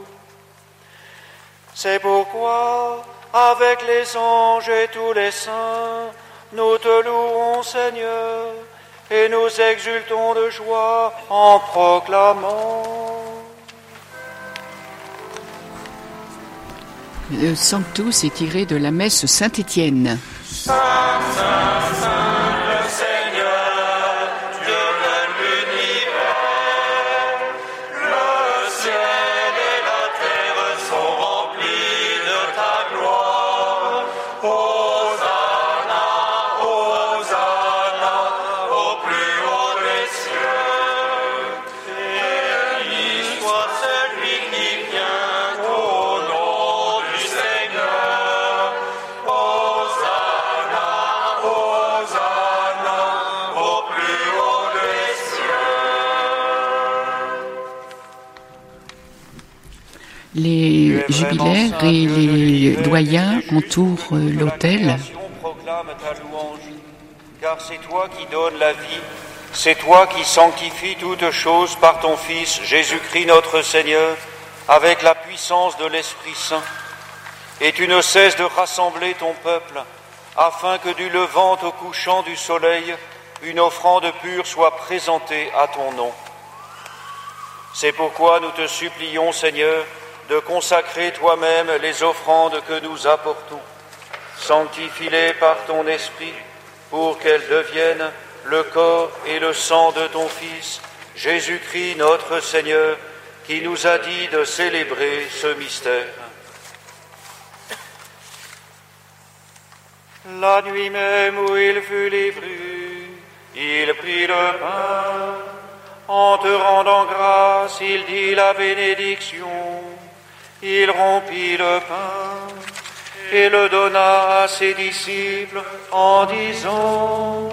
A: C'est pourquoi, avec les anges et tous les saints, nous te louons, Seigneur, et nous exultons de joie en proclamant.
C: Le Sanctus est tiré de la messe Saint-Étienne.
A: Saint,
C: et les doyens entourent euh, l'autel.
A: car c'est toi qui donnes la vie, c'est toi qui sanctifies toutes choses par ton Fils, Jésus-Christ notre Seigneur, avec la puissance de l'Esprit Saint. Et tu ne cesses de rassembler ton peuple, afin que du levant au couchant du soleil, une offrande pure soit présentée à ton nom. C'est pourquoi nous te supplions, Seigneur, de consacrer toi-même les offrandes que nous apportons. Sanctifie-les par ton esprit pour qu'elles deviennent le corps et le sang de ton Fils, Jésus-Christ notre Seigneur, qui nous a dit de célébrer ce mystère. La nuit même où il fut livré, il prit le pain. En te rendant grâce, il dit la bénédiction. Il rompit le pain et le donna à ses disciples en disant,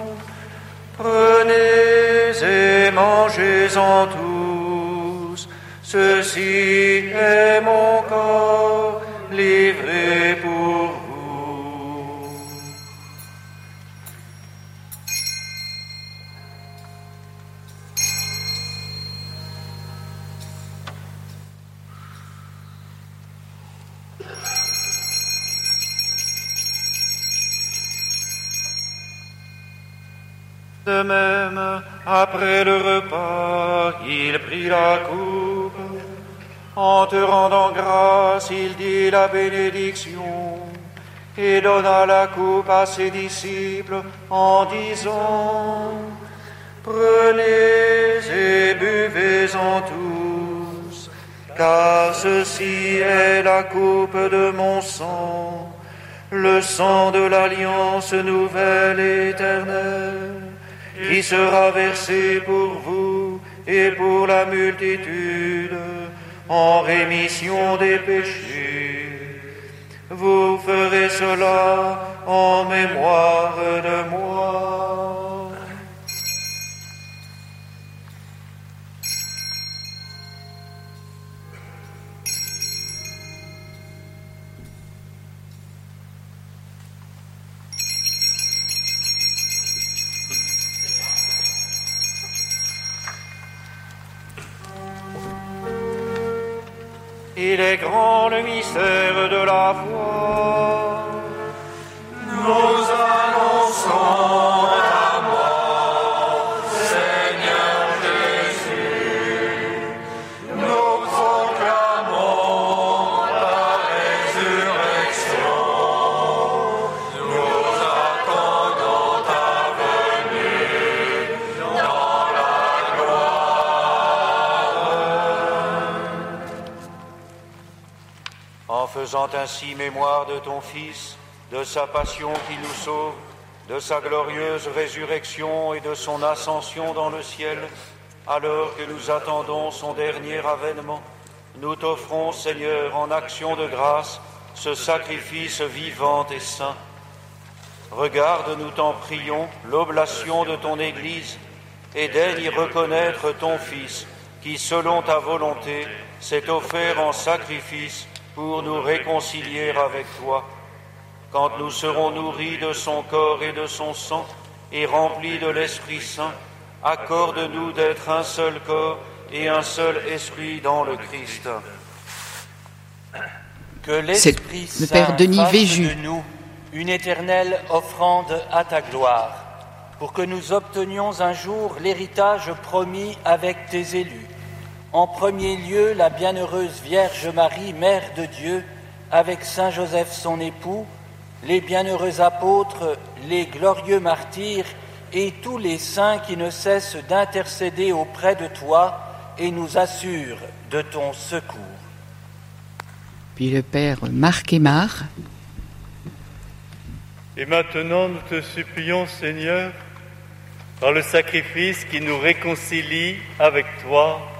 A: Prenez et mangez-en tous, ceci est mon corps livré pour De même, après le repas, il prit la coupe. En te rendant grâce, il dit la bénédiction et donna la coupe à ses disciples en disant, Prenez et buvez-en tous, car ceci est la coupe de mon sang, le sang de l'alliance nouvelle éternelle qui sera versé pour vous et pour la multitude en rémission des péchés. Vous ferez cela en mémoire de moi. Il est grand le mystère de la foi. Faisant ainsi mémoire de ton Fils, de sa passion qui nous sauve, de sa glorieuse résurrection et de son ascension dans le ciel, alors que nous attendons son dernier avènement, nous t'offrons, Seigneur, en action de grâce, ce sacrifice vivant et saint. Regarde, nous t'en prions, l'oblation de ton Église, et daigne y reconnaître ton Fils, qui, selon ta volonté, s'est offert en sacrifice pour nous réconcilier avec toi. Quand nous serons nourris de son corps et de son sang, et remplis de l'Esprit Saint, accorde-nous d'être un seul corps et un seul esprit dans le Christ.
E: Que l'Esprit
C: le
E: Saint
C: Père Denis
E: fasse de nous une éternelle offrande à ta gloire, pour que nous obtenions un jour l'héritage promis avec tes élus. En premier lieu, la bienheureuse Vierge Marie, Mère de Dieu, avec Saint Joseph son époux, les bienheureux apôtres, les glorieux martyrs et tous les saints qui ne cessent d'intercéder auprès de toi et nous assurent de ton secours.
C: Puis le père Marc Aymar.
I: Et maintenant, nous te supplions, Seigneur, par le sacrifice qui nous réconcilie avec toi,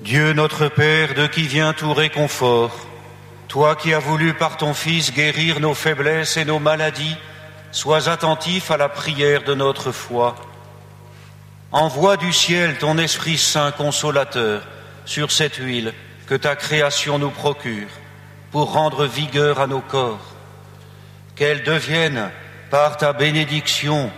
A: Dieu notre Père, de qui vient tout réconfort, toi qui as voulu par ton Fils guérir nos faiblesses et nos maladies, sois attentif à la prière de notre foi. Envoie du ciel ton Esprit Saint consolateur sur cette huile que ta création nous procure pour rendre vigueur à nos corps. Qu'elle devienne, par ta bénédiction,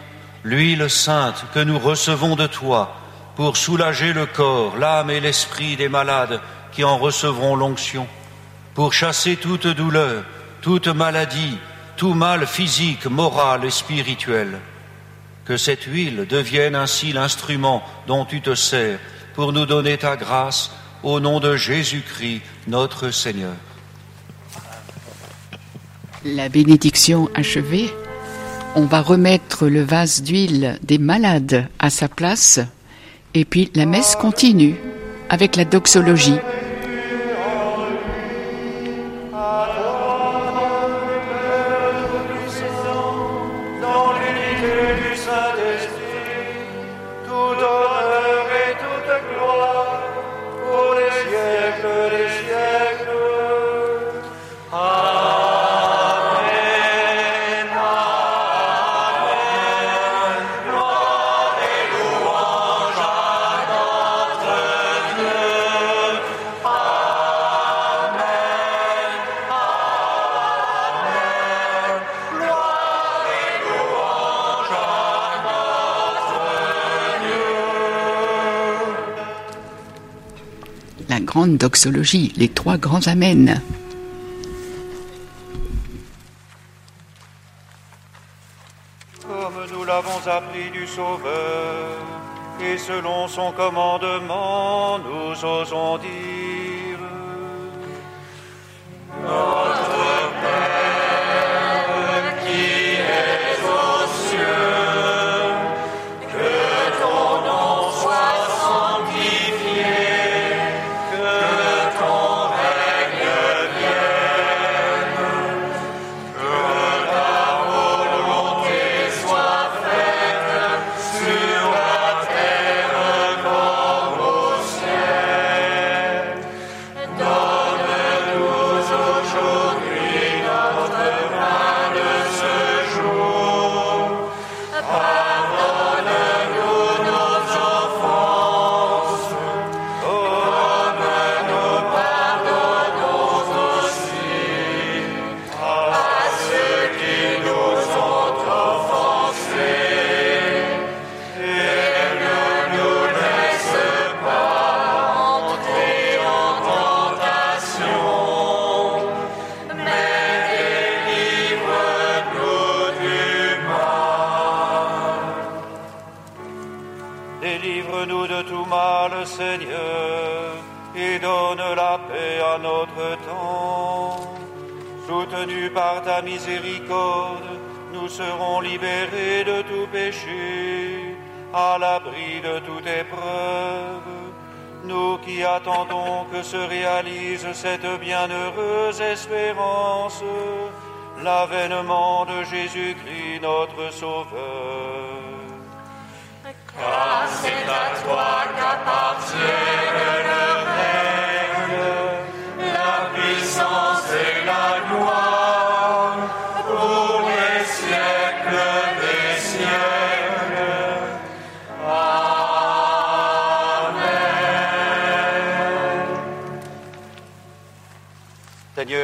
A: l'huile sainte que nous recevons de toi pour soulager le corps, l'âme et l'esprit des malades qui en recevront l'onction, pour chasser toute douleur, toute maladie, tout mal physique, moral et spirituel. Que cette huile devienne ainsi l'instrument dont tu te sers pour nous donner ta grâce au nom de Jésus-Christ, notre Seigneur.
C: La bénédiction achevée, on va remettre le vase d'huile des malades à sa place et puis la messe continue avec la doxologie. Grande doxologie, les trois grands amens.
A: Comme nous l'avons appris du Sauveur, et selon son commandement, l'avènement de Jésus-Christ notre Sauveur.
H: Car c'est à toi qu'appartiennent le règne,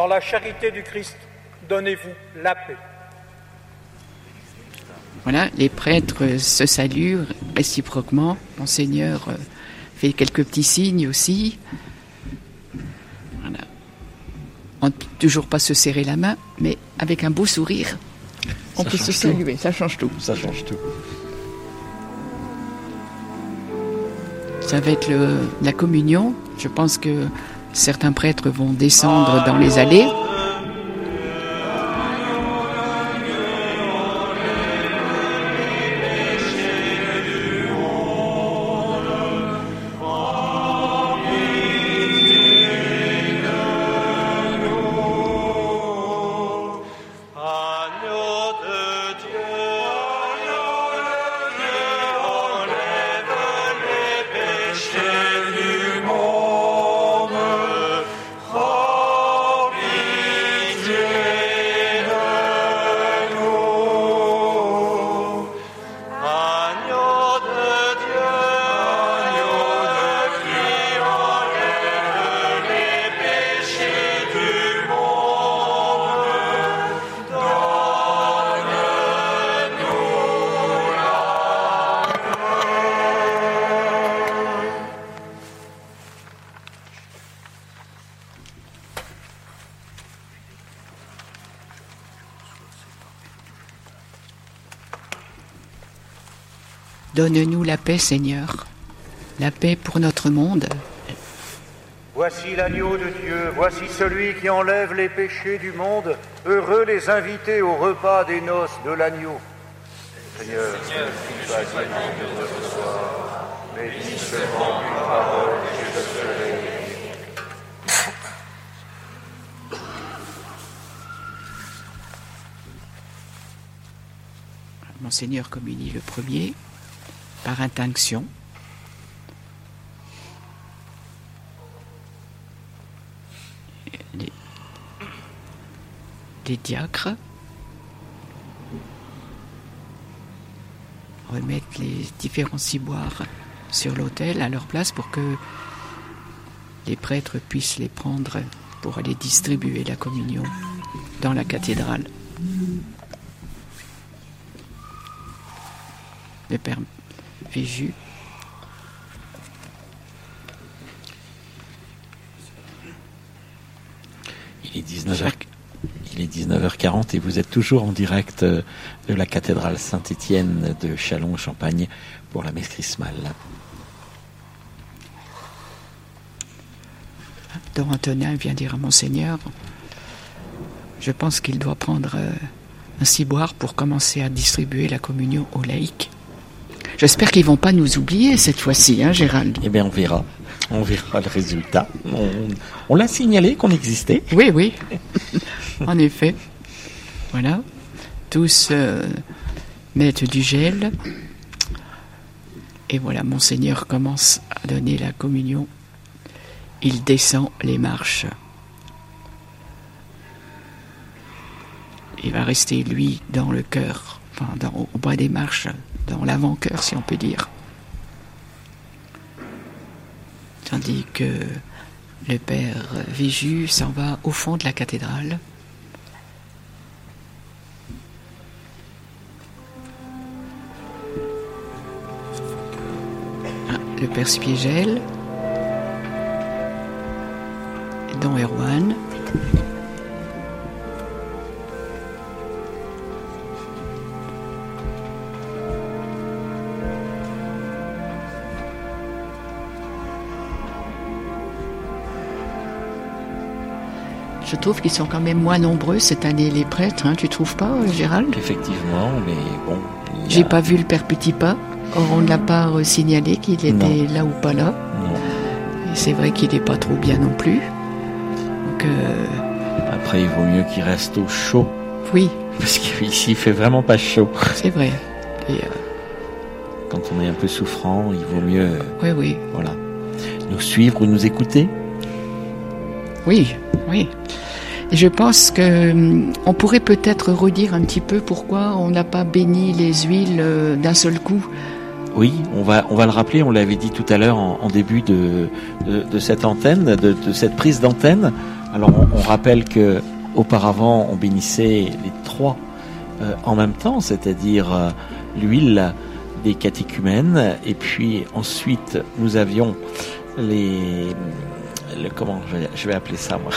G: Dans la charité du Christ, donnez-vous la paix.
C: Voilà, les prêtres se saluent réciproquement. Monseigneur euh, fait quelques petits signes aussi. Voilà. On ne peut toujours pas se serrer la main, mais avec un beau sourire, on
B: Ça
C: peut se
B: tout.
C: saluer. Ça change tout.
B: Ça change tout.
C: Ça va être le- la communion. Je pense que certains prêtres vont descendre dans les allées. Donne-nous la paix, Seigneur, la paix pour notre monde.
A: Voici l'agneau de Dieu, voici celui qui enlève les péchés du monde. Heureux les invités au repas des noces de l'agneau. Seigneur, je suis pas digne de recevoir, mais dis seulement une parole et je serai.
C: Monseigneur communie le premier par intinction. Les, diacres remettent les différents ciboires sur l'autel à leur place pour que les prêtres puissent les prendre pour aller distribuer la communion dans la cathédrale.
B: Il est 19h. Il est 19h40 et vous êtes toujours en direct euh, de la cathédrale Saint-Étienne de Châlons-Champagne pour la messe chrismale.
C: Don Antonin vient dire à Monseigneur, je pense qu'il doit prendre euh, un ciboire pour commencer à distribuer la communion aux laïcs. J'espère qu'ils vont pas nous oublier cette fois-ci, hein, Gérald
B: Eh bien, on verra. On verra le résultat. On, on l'a signalé qu'on existait.
C: Oui, oui. en effet. Voilà. Tous euh, mettent du gel. Et voilà, Monseigneur commence à donner la communion. Il descend les marches. Il va rester, lui, dans le cœur, enfin, dans, au bas des marches, dans l'avant-cœur, si on peut dire. Tandis que le père Véju s'en va au fond de la cathédrale. Ah, le père Spiegel, Don Erwan. Je trouve qu'ils sont quand même moins nombreux cette année, les prêtres, hein, tu trouves pas, euh, Gérald?
B: Effectivement, mais bon. a-
C: J'ai pas vu le père Petit Pas. Or, on ne l'a pas euh, signalé qu'il était
B: Non.
C: là ou pas là.
B: Non.
C: Et c'est vrai qu'il n'est pas trop bien non plus. Donc, euh,
B: Après, il vaut mieux qu'il reste au chaud.
C: oui,
B: Parce qu'ici, il fait vraiment pas chaud.
C: c'est vrai. Et, euh,
B: Quand on est un peu souffrant, il vaut mieux,
C: oui, oui,
B: voilà, nous suivre ou nous écouter.
C: oui, oui. Je pense que hum, on pourrait peut-être redire un petit peu pourquoi on n'a pas béni les huiles euh, d'un seul coup.
B: Oui, on va, on va le rappeler, on l'avait dit tout à l'heure en, début de, de, cette antenne, de, cette prise d'antenne. Alors on, on rappelle que auparavant on bénissait les trois euh, en même temps, c'est-à-dire euh, l'huile des catéchumènes, et puis ensuite nous avions les, le, comment je vais, je vais appeler ça moi,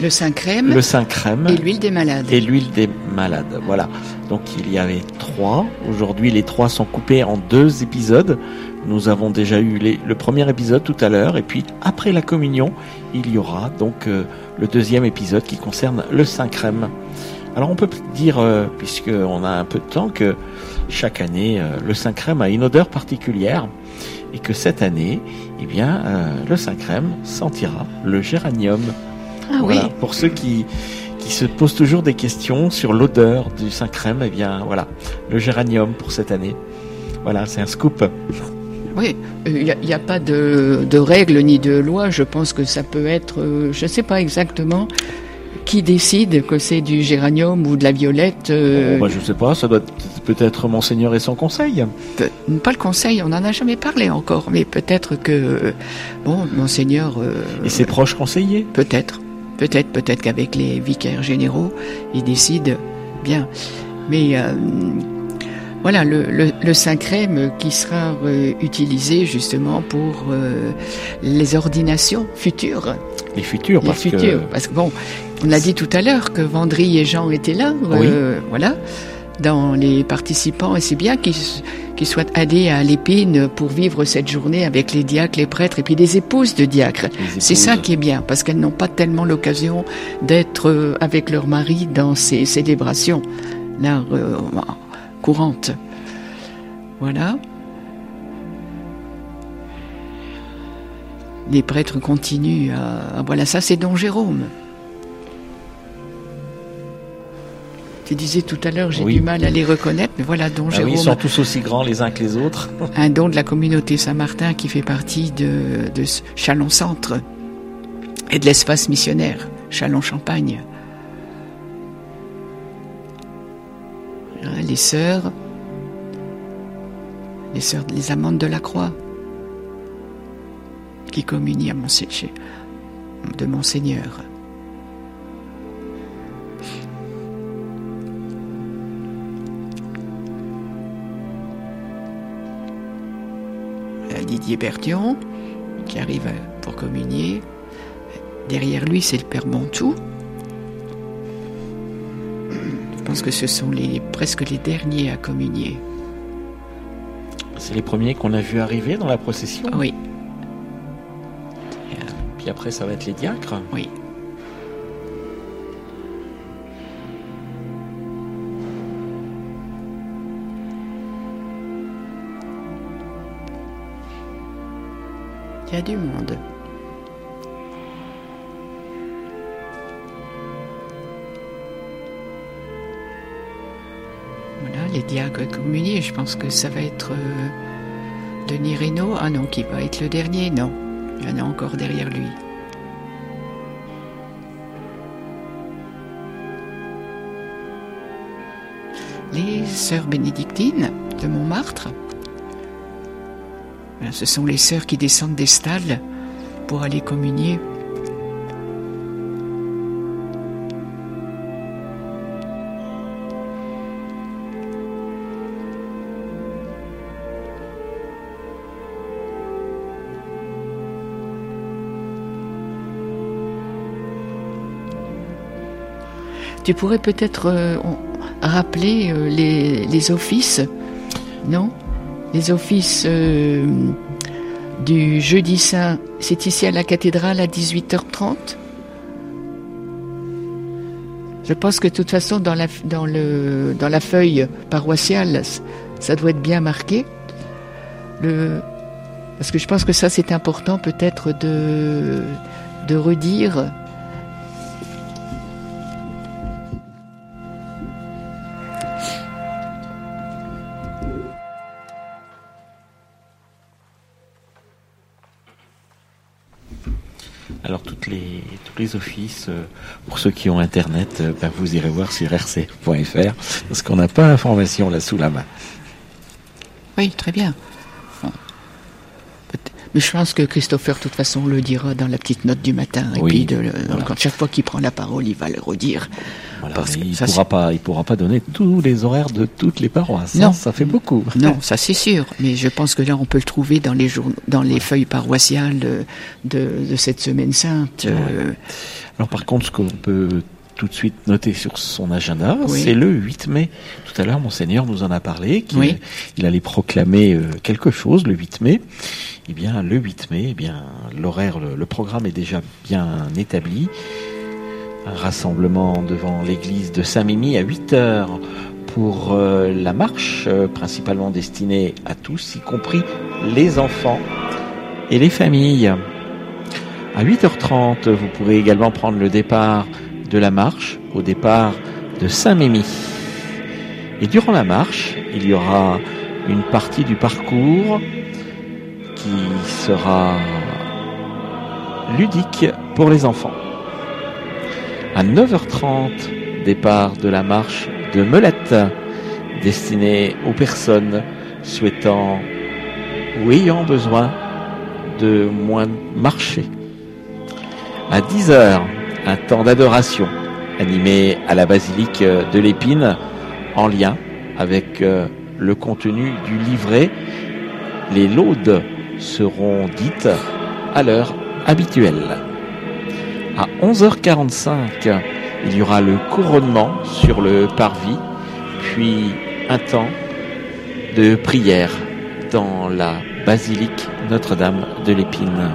C: Le saint crème
B: le saint crème
C: et l'huile des malades.
B: et l'huile des malades. Voilà. Donc il y avait trois. Aujourd'hui, les trois sont coupés en deux épisodes. Nous avons déjà eu les- le premier épisode tout à l'heure, et puis après la communion, il y aura donc euh, le deuxième épisode qui concerne le Saint Crème. Alors on peut dire, euh, puisqu'on a un peu de temps, que chaque année, euh, le Saint Crème a une odeur particulière, et que cette année, eh bien, euh, le Saint Crème sentira le géranium.
C: ah
B: Voilà,
C: oui,
B: pour ceux qui, qui se pose toujours des questions sur l'odeur du Saint-Crème, eh bien voilà, le géranium pour cette année. Voilà, c'est un scoop.
C: Oui, il n'y a, pas de, de règles ni de loi. Je pense que ça peut être, euh, je ne sais pas exactement qui décide que c'est du géranium ou de la violette
B: euh... oh, bah, Je ne sais pas, ça doit peut-être Monseigneur et son conseil.
C: pas le conseil, on n'en a jamais parlé encore, mais peut-être que, bon, Monseigneur... Euh,
B: et ses proches conseillers
C: Peut-être, peut-être, peut-être qu'avec les vicaires généraux, ils décident bien. Mais... Euh, voilà le, le, le Saint-Crème qui sera euh, utilisé justement pour euh, les ordinations futures.
B: Les futures,
C: les
B: parce
C: futures,
B: que...
C: parce que bon, on a dit tout à l'heure que Vendry et Jean étaient là,
B: oui.
C: euh, voilà, dans les participants, et c'est bien qu'ils soient allés à l'épine pour vivre cette journée avec les diacres, les prêtres et puis des épouses de diacres. C'est ça qui est bien, parce qu'elles n'ont pas tellement l'occasion d'être euh, avec leur mari dans ces célébrations là euh, courantes. Voilà. Les prêtres continuent à... Voilà, ça c'est Don Jérôme. Tu disais tout à l'heure, j'ai
B: Oui.
C: du mal à les reconnaître, mais voilà, Don
B: Ah
C: Jérôme.
B: oui, ils sont tous aussi grands les uns que les autres. <laughs>
C: un don de la communauté Saint-Martin qui fait partie de, de Chalon-Centre et de l'espace missionnaire Chalon-Champagne. Les sœurs, les sœurs, les amantes de la croix, qui communient à Monse- de Monseigneur. Didier Berthion, qui arrive euh, pour communier. Derrière lui, c'est le Père Montou. Je pense que ce sont les, presque les derniers à communier.
B: C'est les premiers qu'on a vu arriver dans la procession.
C: Oui,
B: Puis après, ça va être les diacres.
C: oui. Il y a du monde. Voilà, les diacres communiés, je pense que ça va être euh, Denis Reynaud. Ah non, qui va être le dernier? Non, il y en a encore derrière lui. Les sœurs bénédictines de Montmartre. Ce sont les sœurs qui descendent des stalles pour aller communier. Tu pourrais peut-être euh, rappeler euh, les offices, non? Les offices euh, du jeudi saint, c'est ici à la cathédrale à 18h30 Je pense que de toute façon, dans la, dans le, dans la feuille paroissiale, ça doit être bien marqué. Le, parce que je pense que ça, c'est important peut-être de, de redire.
B: Les, offices, euh, pour ceux qui ont Internet, euh, ben, vous irez voir sur rc.fr, parce qu'on n'a pas l'information là sous la main.
C: Oui, très bien. Mais je pense que Christopher, de toute façon, le dira dans la petite note du matin. Et
B: Oui,
C: puis, de le-
B: voilà.
C: quand chaque fois qu'il prend la parole, il va le redire.
B: Voilà,
C: Parce que
B: il
C: ça,
B: pourra pas, il pourra pas donner tous les horaires de toutes les paroisses.
C: Non.
B: hein, ça fait beaucoup.
C: Non, ça c'est sûr. Mais je pense que là, on peut le trouver dans les, jour- dans les feuilles paroissiales de, de, de cette semaine sainte. euh,
B: Alors par contre, ce qu'on peut tout de suite noter sur son agenda,
C: Oui.
B: c'est le 8 mai. Tout à l'heure, monseigneur nous en a parlé, qu'il
C: Oui.
B: il allait proclamer euh, quelque chose le 8 mai. Eh bien, le 8 mai, eh bien, l'horaire, le, le programme est déjà bien établi. Un rassemblement devant l'église de Saint-Mimi à 8 heures pour euh, la marche, euh, principalement destinée à tous, y compris les enfants et les familles. À 8h30, vous pourrez également prendre le départ de la marche au départ de Saint-Mémy. Et durant la marche, il y aura une partie du parcours qui sera ludique pour les enfants. À 9h30, départ de la marche de Melette, destinée aux personnes souhaitant ou ayant besoin de moins marcher. À 10h, un temps d'adoration animé à la basilique de l'Épine en lien avec euh, le contenu du livret. Les laudes seront dites à l'heure habituelle. À 11h45, il y aura le couronnement sur le parvis, puis un temps de prière dans la basilique Notre-Dame de l'Épine.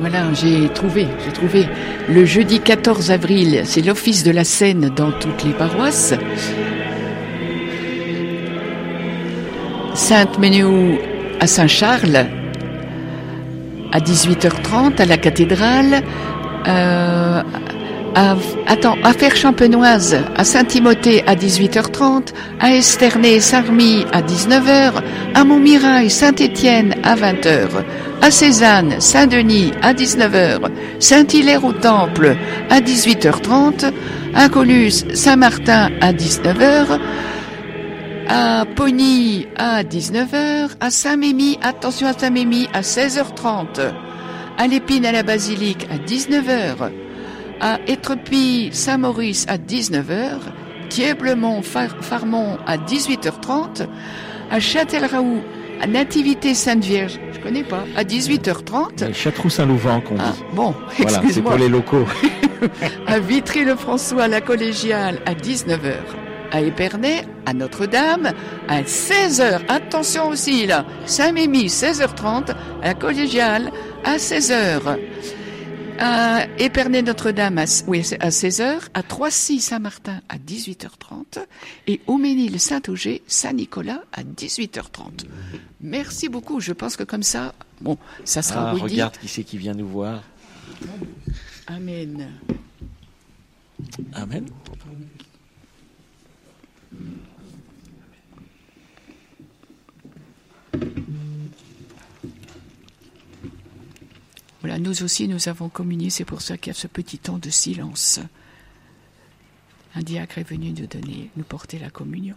C: Voilà, j'ai trouvé, j'ai trouvé. Le jeudi 14 avril, c'est l'office de la scène dans toutes les paroisses. Sainte-Ménéou à Saint-Charles, à 18h30 à la cathédrale, euh, à, attends, à à Saint-Timothée à 18h30, à Esternay, Sarmy à 19h, à Montmirail, Saint-Étienne à 20h, à Cézanne, Saint-Denis à 19h, Saint-Hilaire au Temple à 18h30, à Colus, Saint-Martin à 19h, à Pony à 19h, à Saint-Mémy, attention à Saint-Mémy à 16h30, à l'Épine à la Basilique à 19h, à Étrepy, Saint-Maurice à 19h, Thieblemont, Farmont à 18h30, à Châtellerault, à Nativité Sainte-Vierge, je connais pas, à 18h30.
B: Château-Saint-Louvent qu'on
C: ah,
B: dit.
C: Bon,
B: voilà, c'est pour les locaux. <laughs>
C: à Vitry-le-François, à la collégiale à 19h. À Épernay, à Notre-Dame, à 16h. Attention aussi là. Saint-Mémy, 16h30. À la collégiale, à 16h à Épernay Notre-Dame à, oui, à 16h, à Troissy-Saint-Martin à 18h30 et au Ménil-Saint-Auger, Saint-Nicolas à 18h30. Merci beaucoup. Je pense que comme ça, bon, ça sera
B: ah, Regarde qui c'est qui vient nous voir.
C: Amen.
B: Amen.
C: Voilà, nous aussi, nous avons communié, c'est pour ça qu'il y a ce petit temps de silence. Un diacre est venu nous donner, nous porter la communion.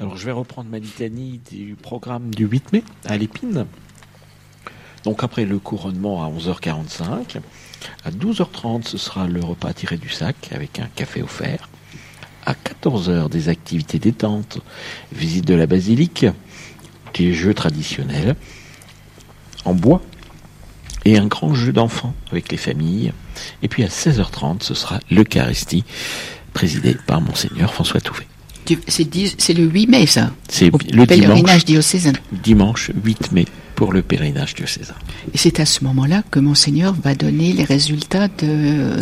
B: Alors je vais reprendre ma litanie du programme du 8 mai à l'épine. Donc après le couronnement à 11h45, à 12h30 ce sera le repas tiré du sac avec un café offert à 14h des activités détente, visite de la basilique, des jeux traditionnels en bois et un grand jeu d'enfants avec les familles. Et puis à 16h30, ce sera l'Eucharistie présidée par Monseigneur François Touvet.
C: C'est le 8 mai, ça
B: C'est le
C: pèlerinage diocésain.
B: Dimanche 8 mai pour le pèlerinage diocésain.
C: Et c'est à ce moment-là que Monseigneur va donner les résultats de,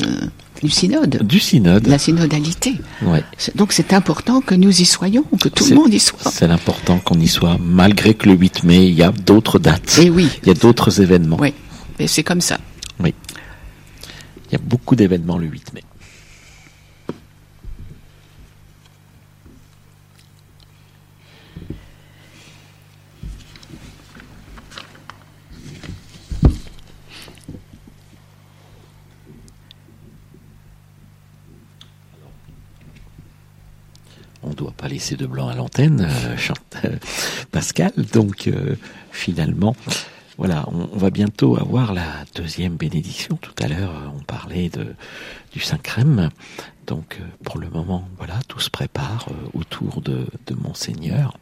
C: du synode.
B: Du synode.
C: La synodalité.
B: Ouais.
C: Donc c'est important que nous y soyons, que tout le monde y soit.
B: C'est important qu'on y soit, malgré que le 8 mai, il y a d'autres dates.
C: Et eh oui.
B: Il y a d'autres événements.
C: Oui, et c'est comme ça.
B: Oui. Il y a beaucoup d'événements le 8 mai. Doit pas laisser de blanc à l'antenne, euh, euh, <laughs> Pascal. Donc euh, finalement, voilà, on, va bientôt avoir la deuxième bénédiction. Tout à l'heure, on parlait du Saint-Crème. Donc pour le moment, voilà, tout se prépare autour de, de Monseigneur.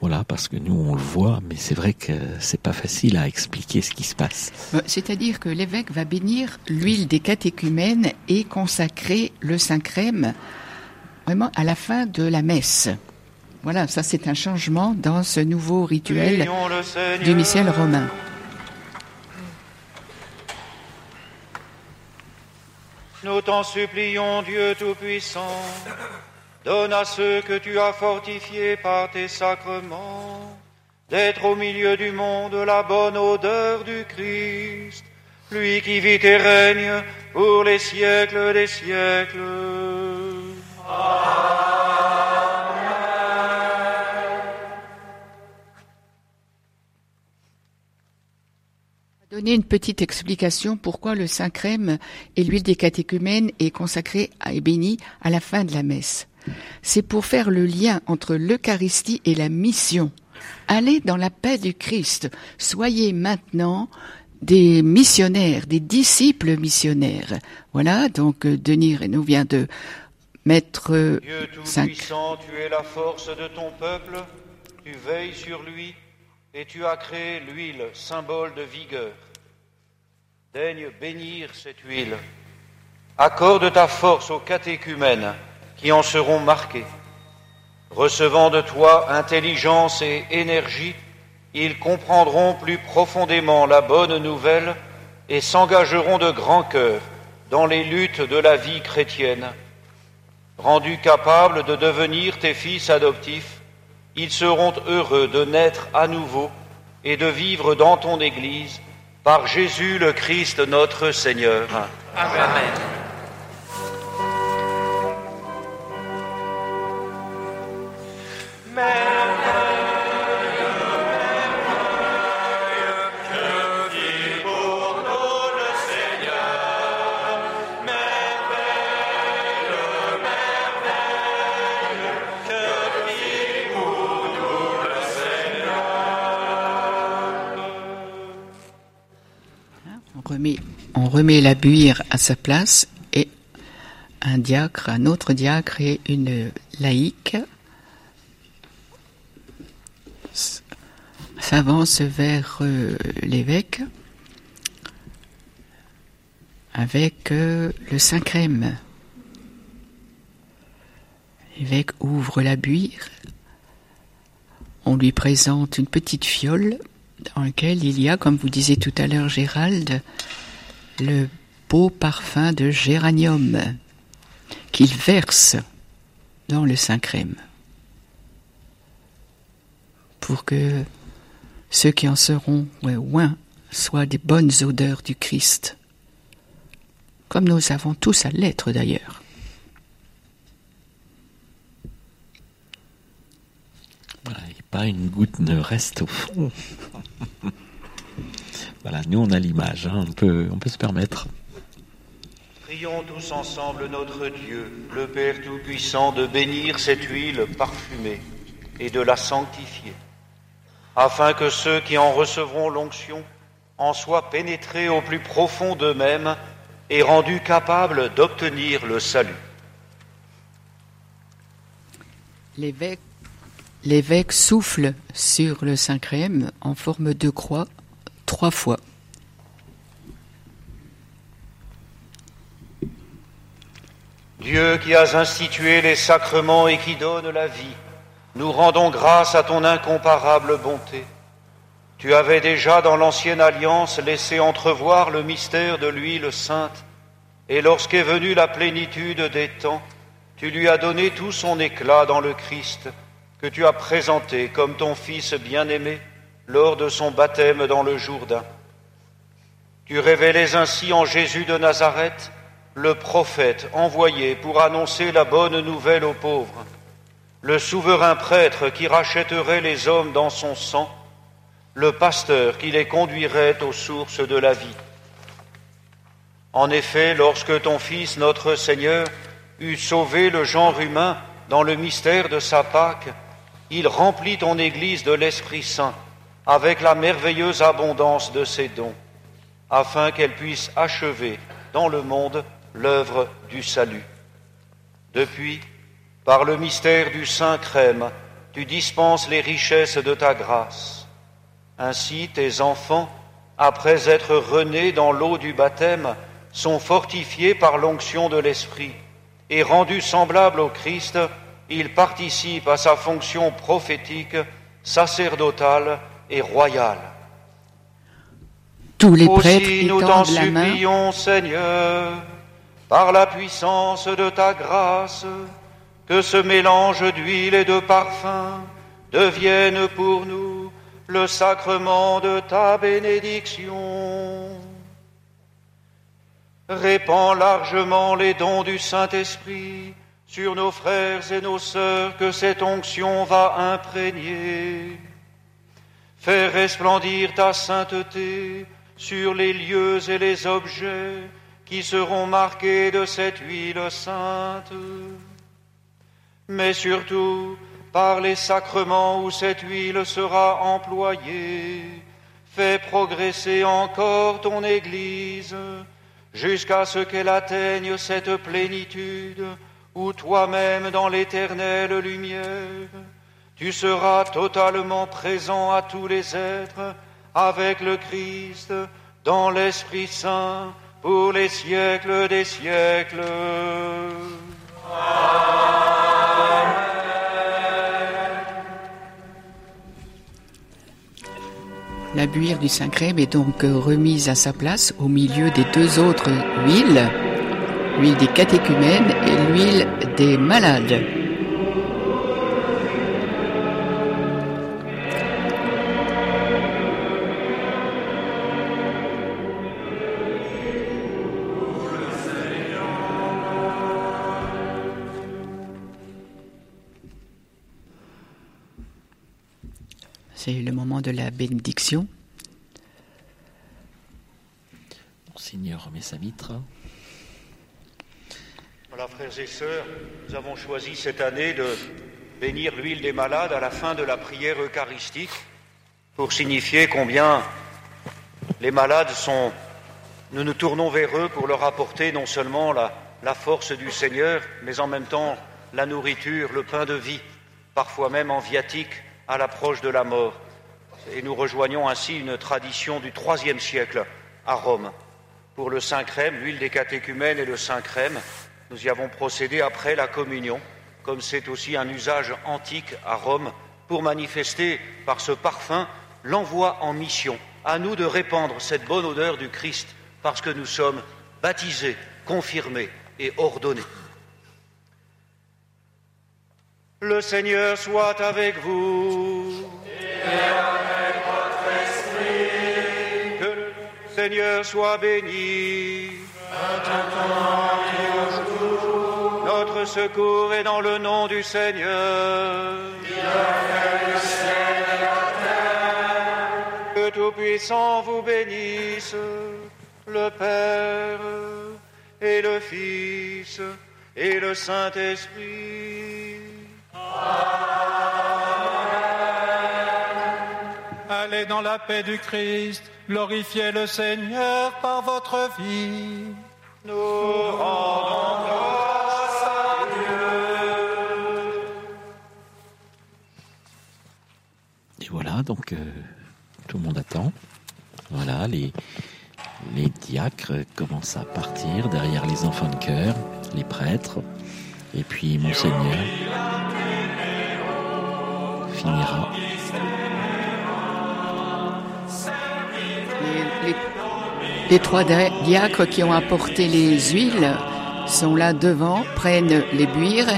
B: Voilà, parce que nous on le voit, mais c'est vrai que c'est pas facile à expliquer ce qui se passe.
C: C'est-à-dire que l'évêque va bénir l'huile des catéchumènes et consacrer le Saint-Crème vraiment à la fin de la messe. Voilà, ça c'est un changement dans ce nouveau rituel du missel romain.
A: Nous t'en supplions, Dieu Tout-Puissant, donne à ceux que tu as fortifiés par tes sacrements d'être au milieu du monde la bonne odeur du Christ, lui qui vit et règne pour les siècles des siècles.
C: Donner une petite explication pourquoi le Saint-Crème et l'huile des catéchumènes est consacré et béni à la fin de la messe. C'est pour faire le lien entre l'Eucharistie et la mission. Allez dans la paix du Christ. Soyez maintenant des missionnaires, des disciples missionnaires. Voilà, donc euh, Denis nous vient de
A: euh, Dieu tout-puissant, tu es la force de ton peuple, tu veilles sur lui et tu as créé l'huile, symbole de vigueur. Daigne bénir cette huile. Accorde ta force aux catéchumènes qui en seront marqués. Recevant de toi intelligence et énergie, ils comprendront plus profondément la bonne nouvelle et s'engageront de grand cœur dans les luttes de la vie chrétienne. Rendus capables de devenir tes fils adoptifs, ils seront heureux de naître à nouveau et de vivre dans ton Église par Jésus le Christ notre Seigneur.
E: Amen.
C: on remet la buire à sa place et un diacre, un autre diacre et une laïque s'avance vers euh, l'évêque avec euh, le Saint-Crème. L'évêque ouvre la buire, on lui présente une petite fiole dans laquelle il y a, comme vous disiez tout à l'heure Gérald, le beau parfum de géranium qu'il verse dans le Saint-Crème pour que ceux qui en seront loin soient des bonnes odeurs du Christ, comme nous avons tous à l'être d'ailleurs.
B: pas une goutte ne reste au fond. <laughs> Voilà, nous on a l'image, hein, on, peut, on peut se permettre.
A: Prions tous ensemble notre Dieu, le Père Tout-Puissant, de bénir cette huile parfumée et de la sanctifier, afin que ceux qui en recevront l'onction en soient pénétrés au plus profond d'eux-mêmes et rendus capables d'obtenir le salut.
C: L'évêque, l'évêque souffle sur le Saint-Crème en forme de croix
A: Dieu qui as institué les sacrements et qui donne la vie, nous rendons grâce à ton incomparable bonté. Tu avais déjà dans l'ancienne alliance laissé entrevoir le mystère de l'huile sainte, et lorsqu'est venue la plénitude des temps, tu lui as donné tout son éclat dans le Christ, que tu as présenté comme ton Fils bien-aimé lors de son baptême dans le Jourdain. Tu révélais ainsi en Jésus de Nazareth le prophète envoyé pour annoncer la bonne nouvelle aux pauvres, le souverain prêtre qui rachèterait les hommes dans son sang, le pasteur qui les conduirait aux sources de la vie. En effet, lorsque ton Fils, notre Seigneur, eut sauvé le genre humain dans le mystère de sa Pâque, il remplit ton Église de l'Esprit Saint avec la merveilleuse abondance de ses dons, afin qu'elle puisse achever dans le monde l'œuvre du salut. Depuis, par le mystère du Saint Crème, tu dispenses les richesses de ta grâce. Ainsi, tes enfants, après être renés dans l'eau du baptême, sont fortifiés par l'onction de l'Esprit, et rendus semblables au Christ, ils participent à sa fonction prophétique, sacerdotale et royale.
C: Tous les prêtres
A: Aussi nous t'en supplions, Seigneur, par la puissance de ta grâce, que ce mélange d'huile et de parfum devienne pour nous le sacrement de ta bénédiction. Répands largement les dons du Saint-Esprit sur nos frères et nos sœurs que cette onction va imprégner. Fais resplendir ta sainteté sur les lieux et les objets qui seront marqués de cette huile sainte. Mais surtout, par les sacrements où cette huile sera employée, fais progresser encore ton Église jusqu'à ce qu'elle atteigne cette plénitude où toi-même dans l'éternelle lumière, tu seras totalement présent à tous les êtres avec le Christ dans l'Esprit Saint pour les siècles des siècles.
C: La buire du Saint-Crème est donc remise à sa place au milieu des deux autres huiles, l'huile des catéchumènes et l'huile des malades. C'est le moment de la bénédiction.
B: Seigneur remet sa mitre.
A: Voilà, frères et sœurs, nous avons choisi cette année de bénir l'huile des malades à la fin de la prière eucharistique pour signifier combien les malades sont. Nous nous tournons vers eux pour leur apporter non seulement la, la force du Seigneur, mais en même temps la nourriture, le pain de vie, parfois même en viatique à l'approche de la mort. Et nous rejoignons ainsi une tradition du IIIe siècle à Rome. Pour le Saint Crème, l'huile des catéchumènes et le Saint Crème, nous y avons procédé après la communion, comme c'est aussi un usage antique à Rome, pour manifester par ce parfum l'envoi en mission, à nous de répandre cette bonne odeur du Christ, parce que nous sommes baptisés, confirmés et ordonnés. Le Seigneur soit avec vous.
H: Et avec votre esprit.
A: Que le Seigneur soit béni.
H: Et toujours.
A: Notre secours est dans le nom du Seigneur.
H: Qui a fait le ciel et la terre.
A: Que Tout-Puissant vous bénisse, le Père et le Fils et le Saint-Esprit.
G: Allez dans la paix du Christ, glorifiez le Seigneur par votre vie.
A: Nous rendons grâce à Dieu.
B: Et voilà, donc euh, tout le monde attend. Voilà, les, diacres commencent à partir derrière les enfants de cœur, les prêtres, et puis Monseigneur
C: Les, trois di- diacres qui ont apporté les huiles sont là devant, prennent les buires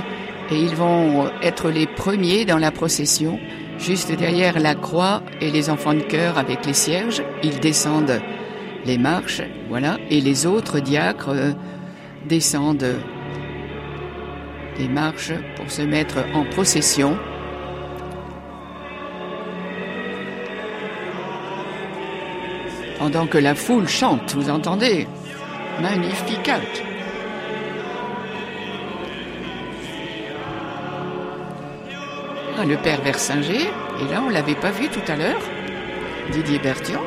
C: et ils vont être les premiers dans la procession. Juste derrière la croix et les enfants de chœur avec les cierges, ils descendent les marches, voilà, et les autres diacres euh, descendent les marches pour se mettre en procession. Pendant que la foule chante, vous entendez? Magnificat. Ah, le père Versinger, et là on l'avait pas vu tout à l'heure, Didier Berthion.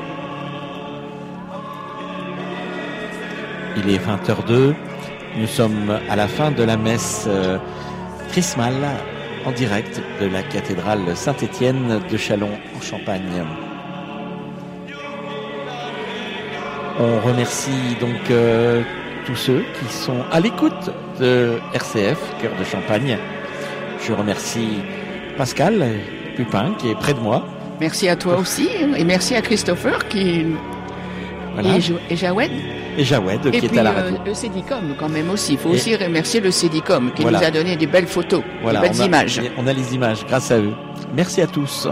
B: Il est 20h02. Nous sommes à la fin de la messe euh, en direct de la cathédrale Saint-Étienne de Châlons en Champagne. On remercie donc euh, tous ceux qui sont à l'écoute de RCF, Cœur de Champagne. Je remercie Pascal Pupin qui est près de moi.
C: Merci à toi aussi, et merci à Christopher qui
B: Voilà.
C: et, Jo- et Jawed.
B: Et Jawed
C: Et
B: qui
C: puis
B: est à la
C: euh,
B: radio.
C: le Cédicom quand même aussi. Il faut
B: Et-
C: aussi remercier le Cédicom qui
B: Voilà.
C: nous a donné des belles photos,
B: Voilà,
C: des belles
B: on a-
C: images.
B: On a les images grâce à eux. Merci à tous.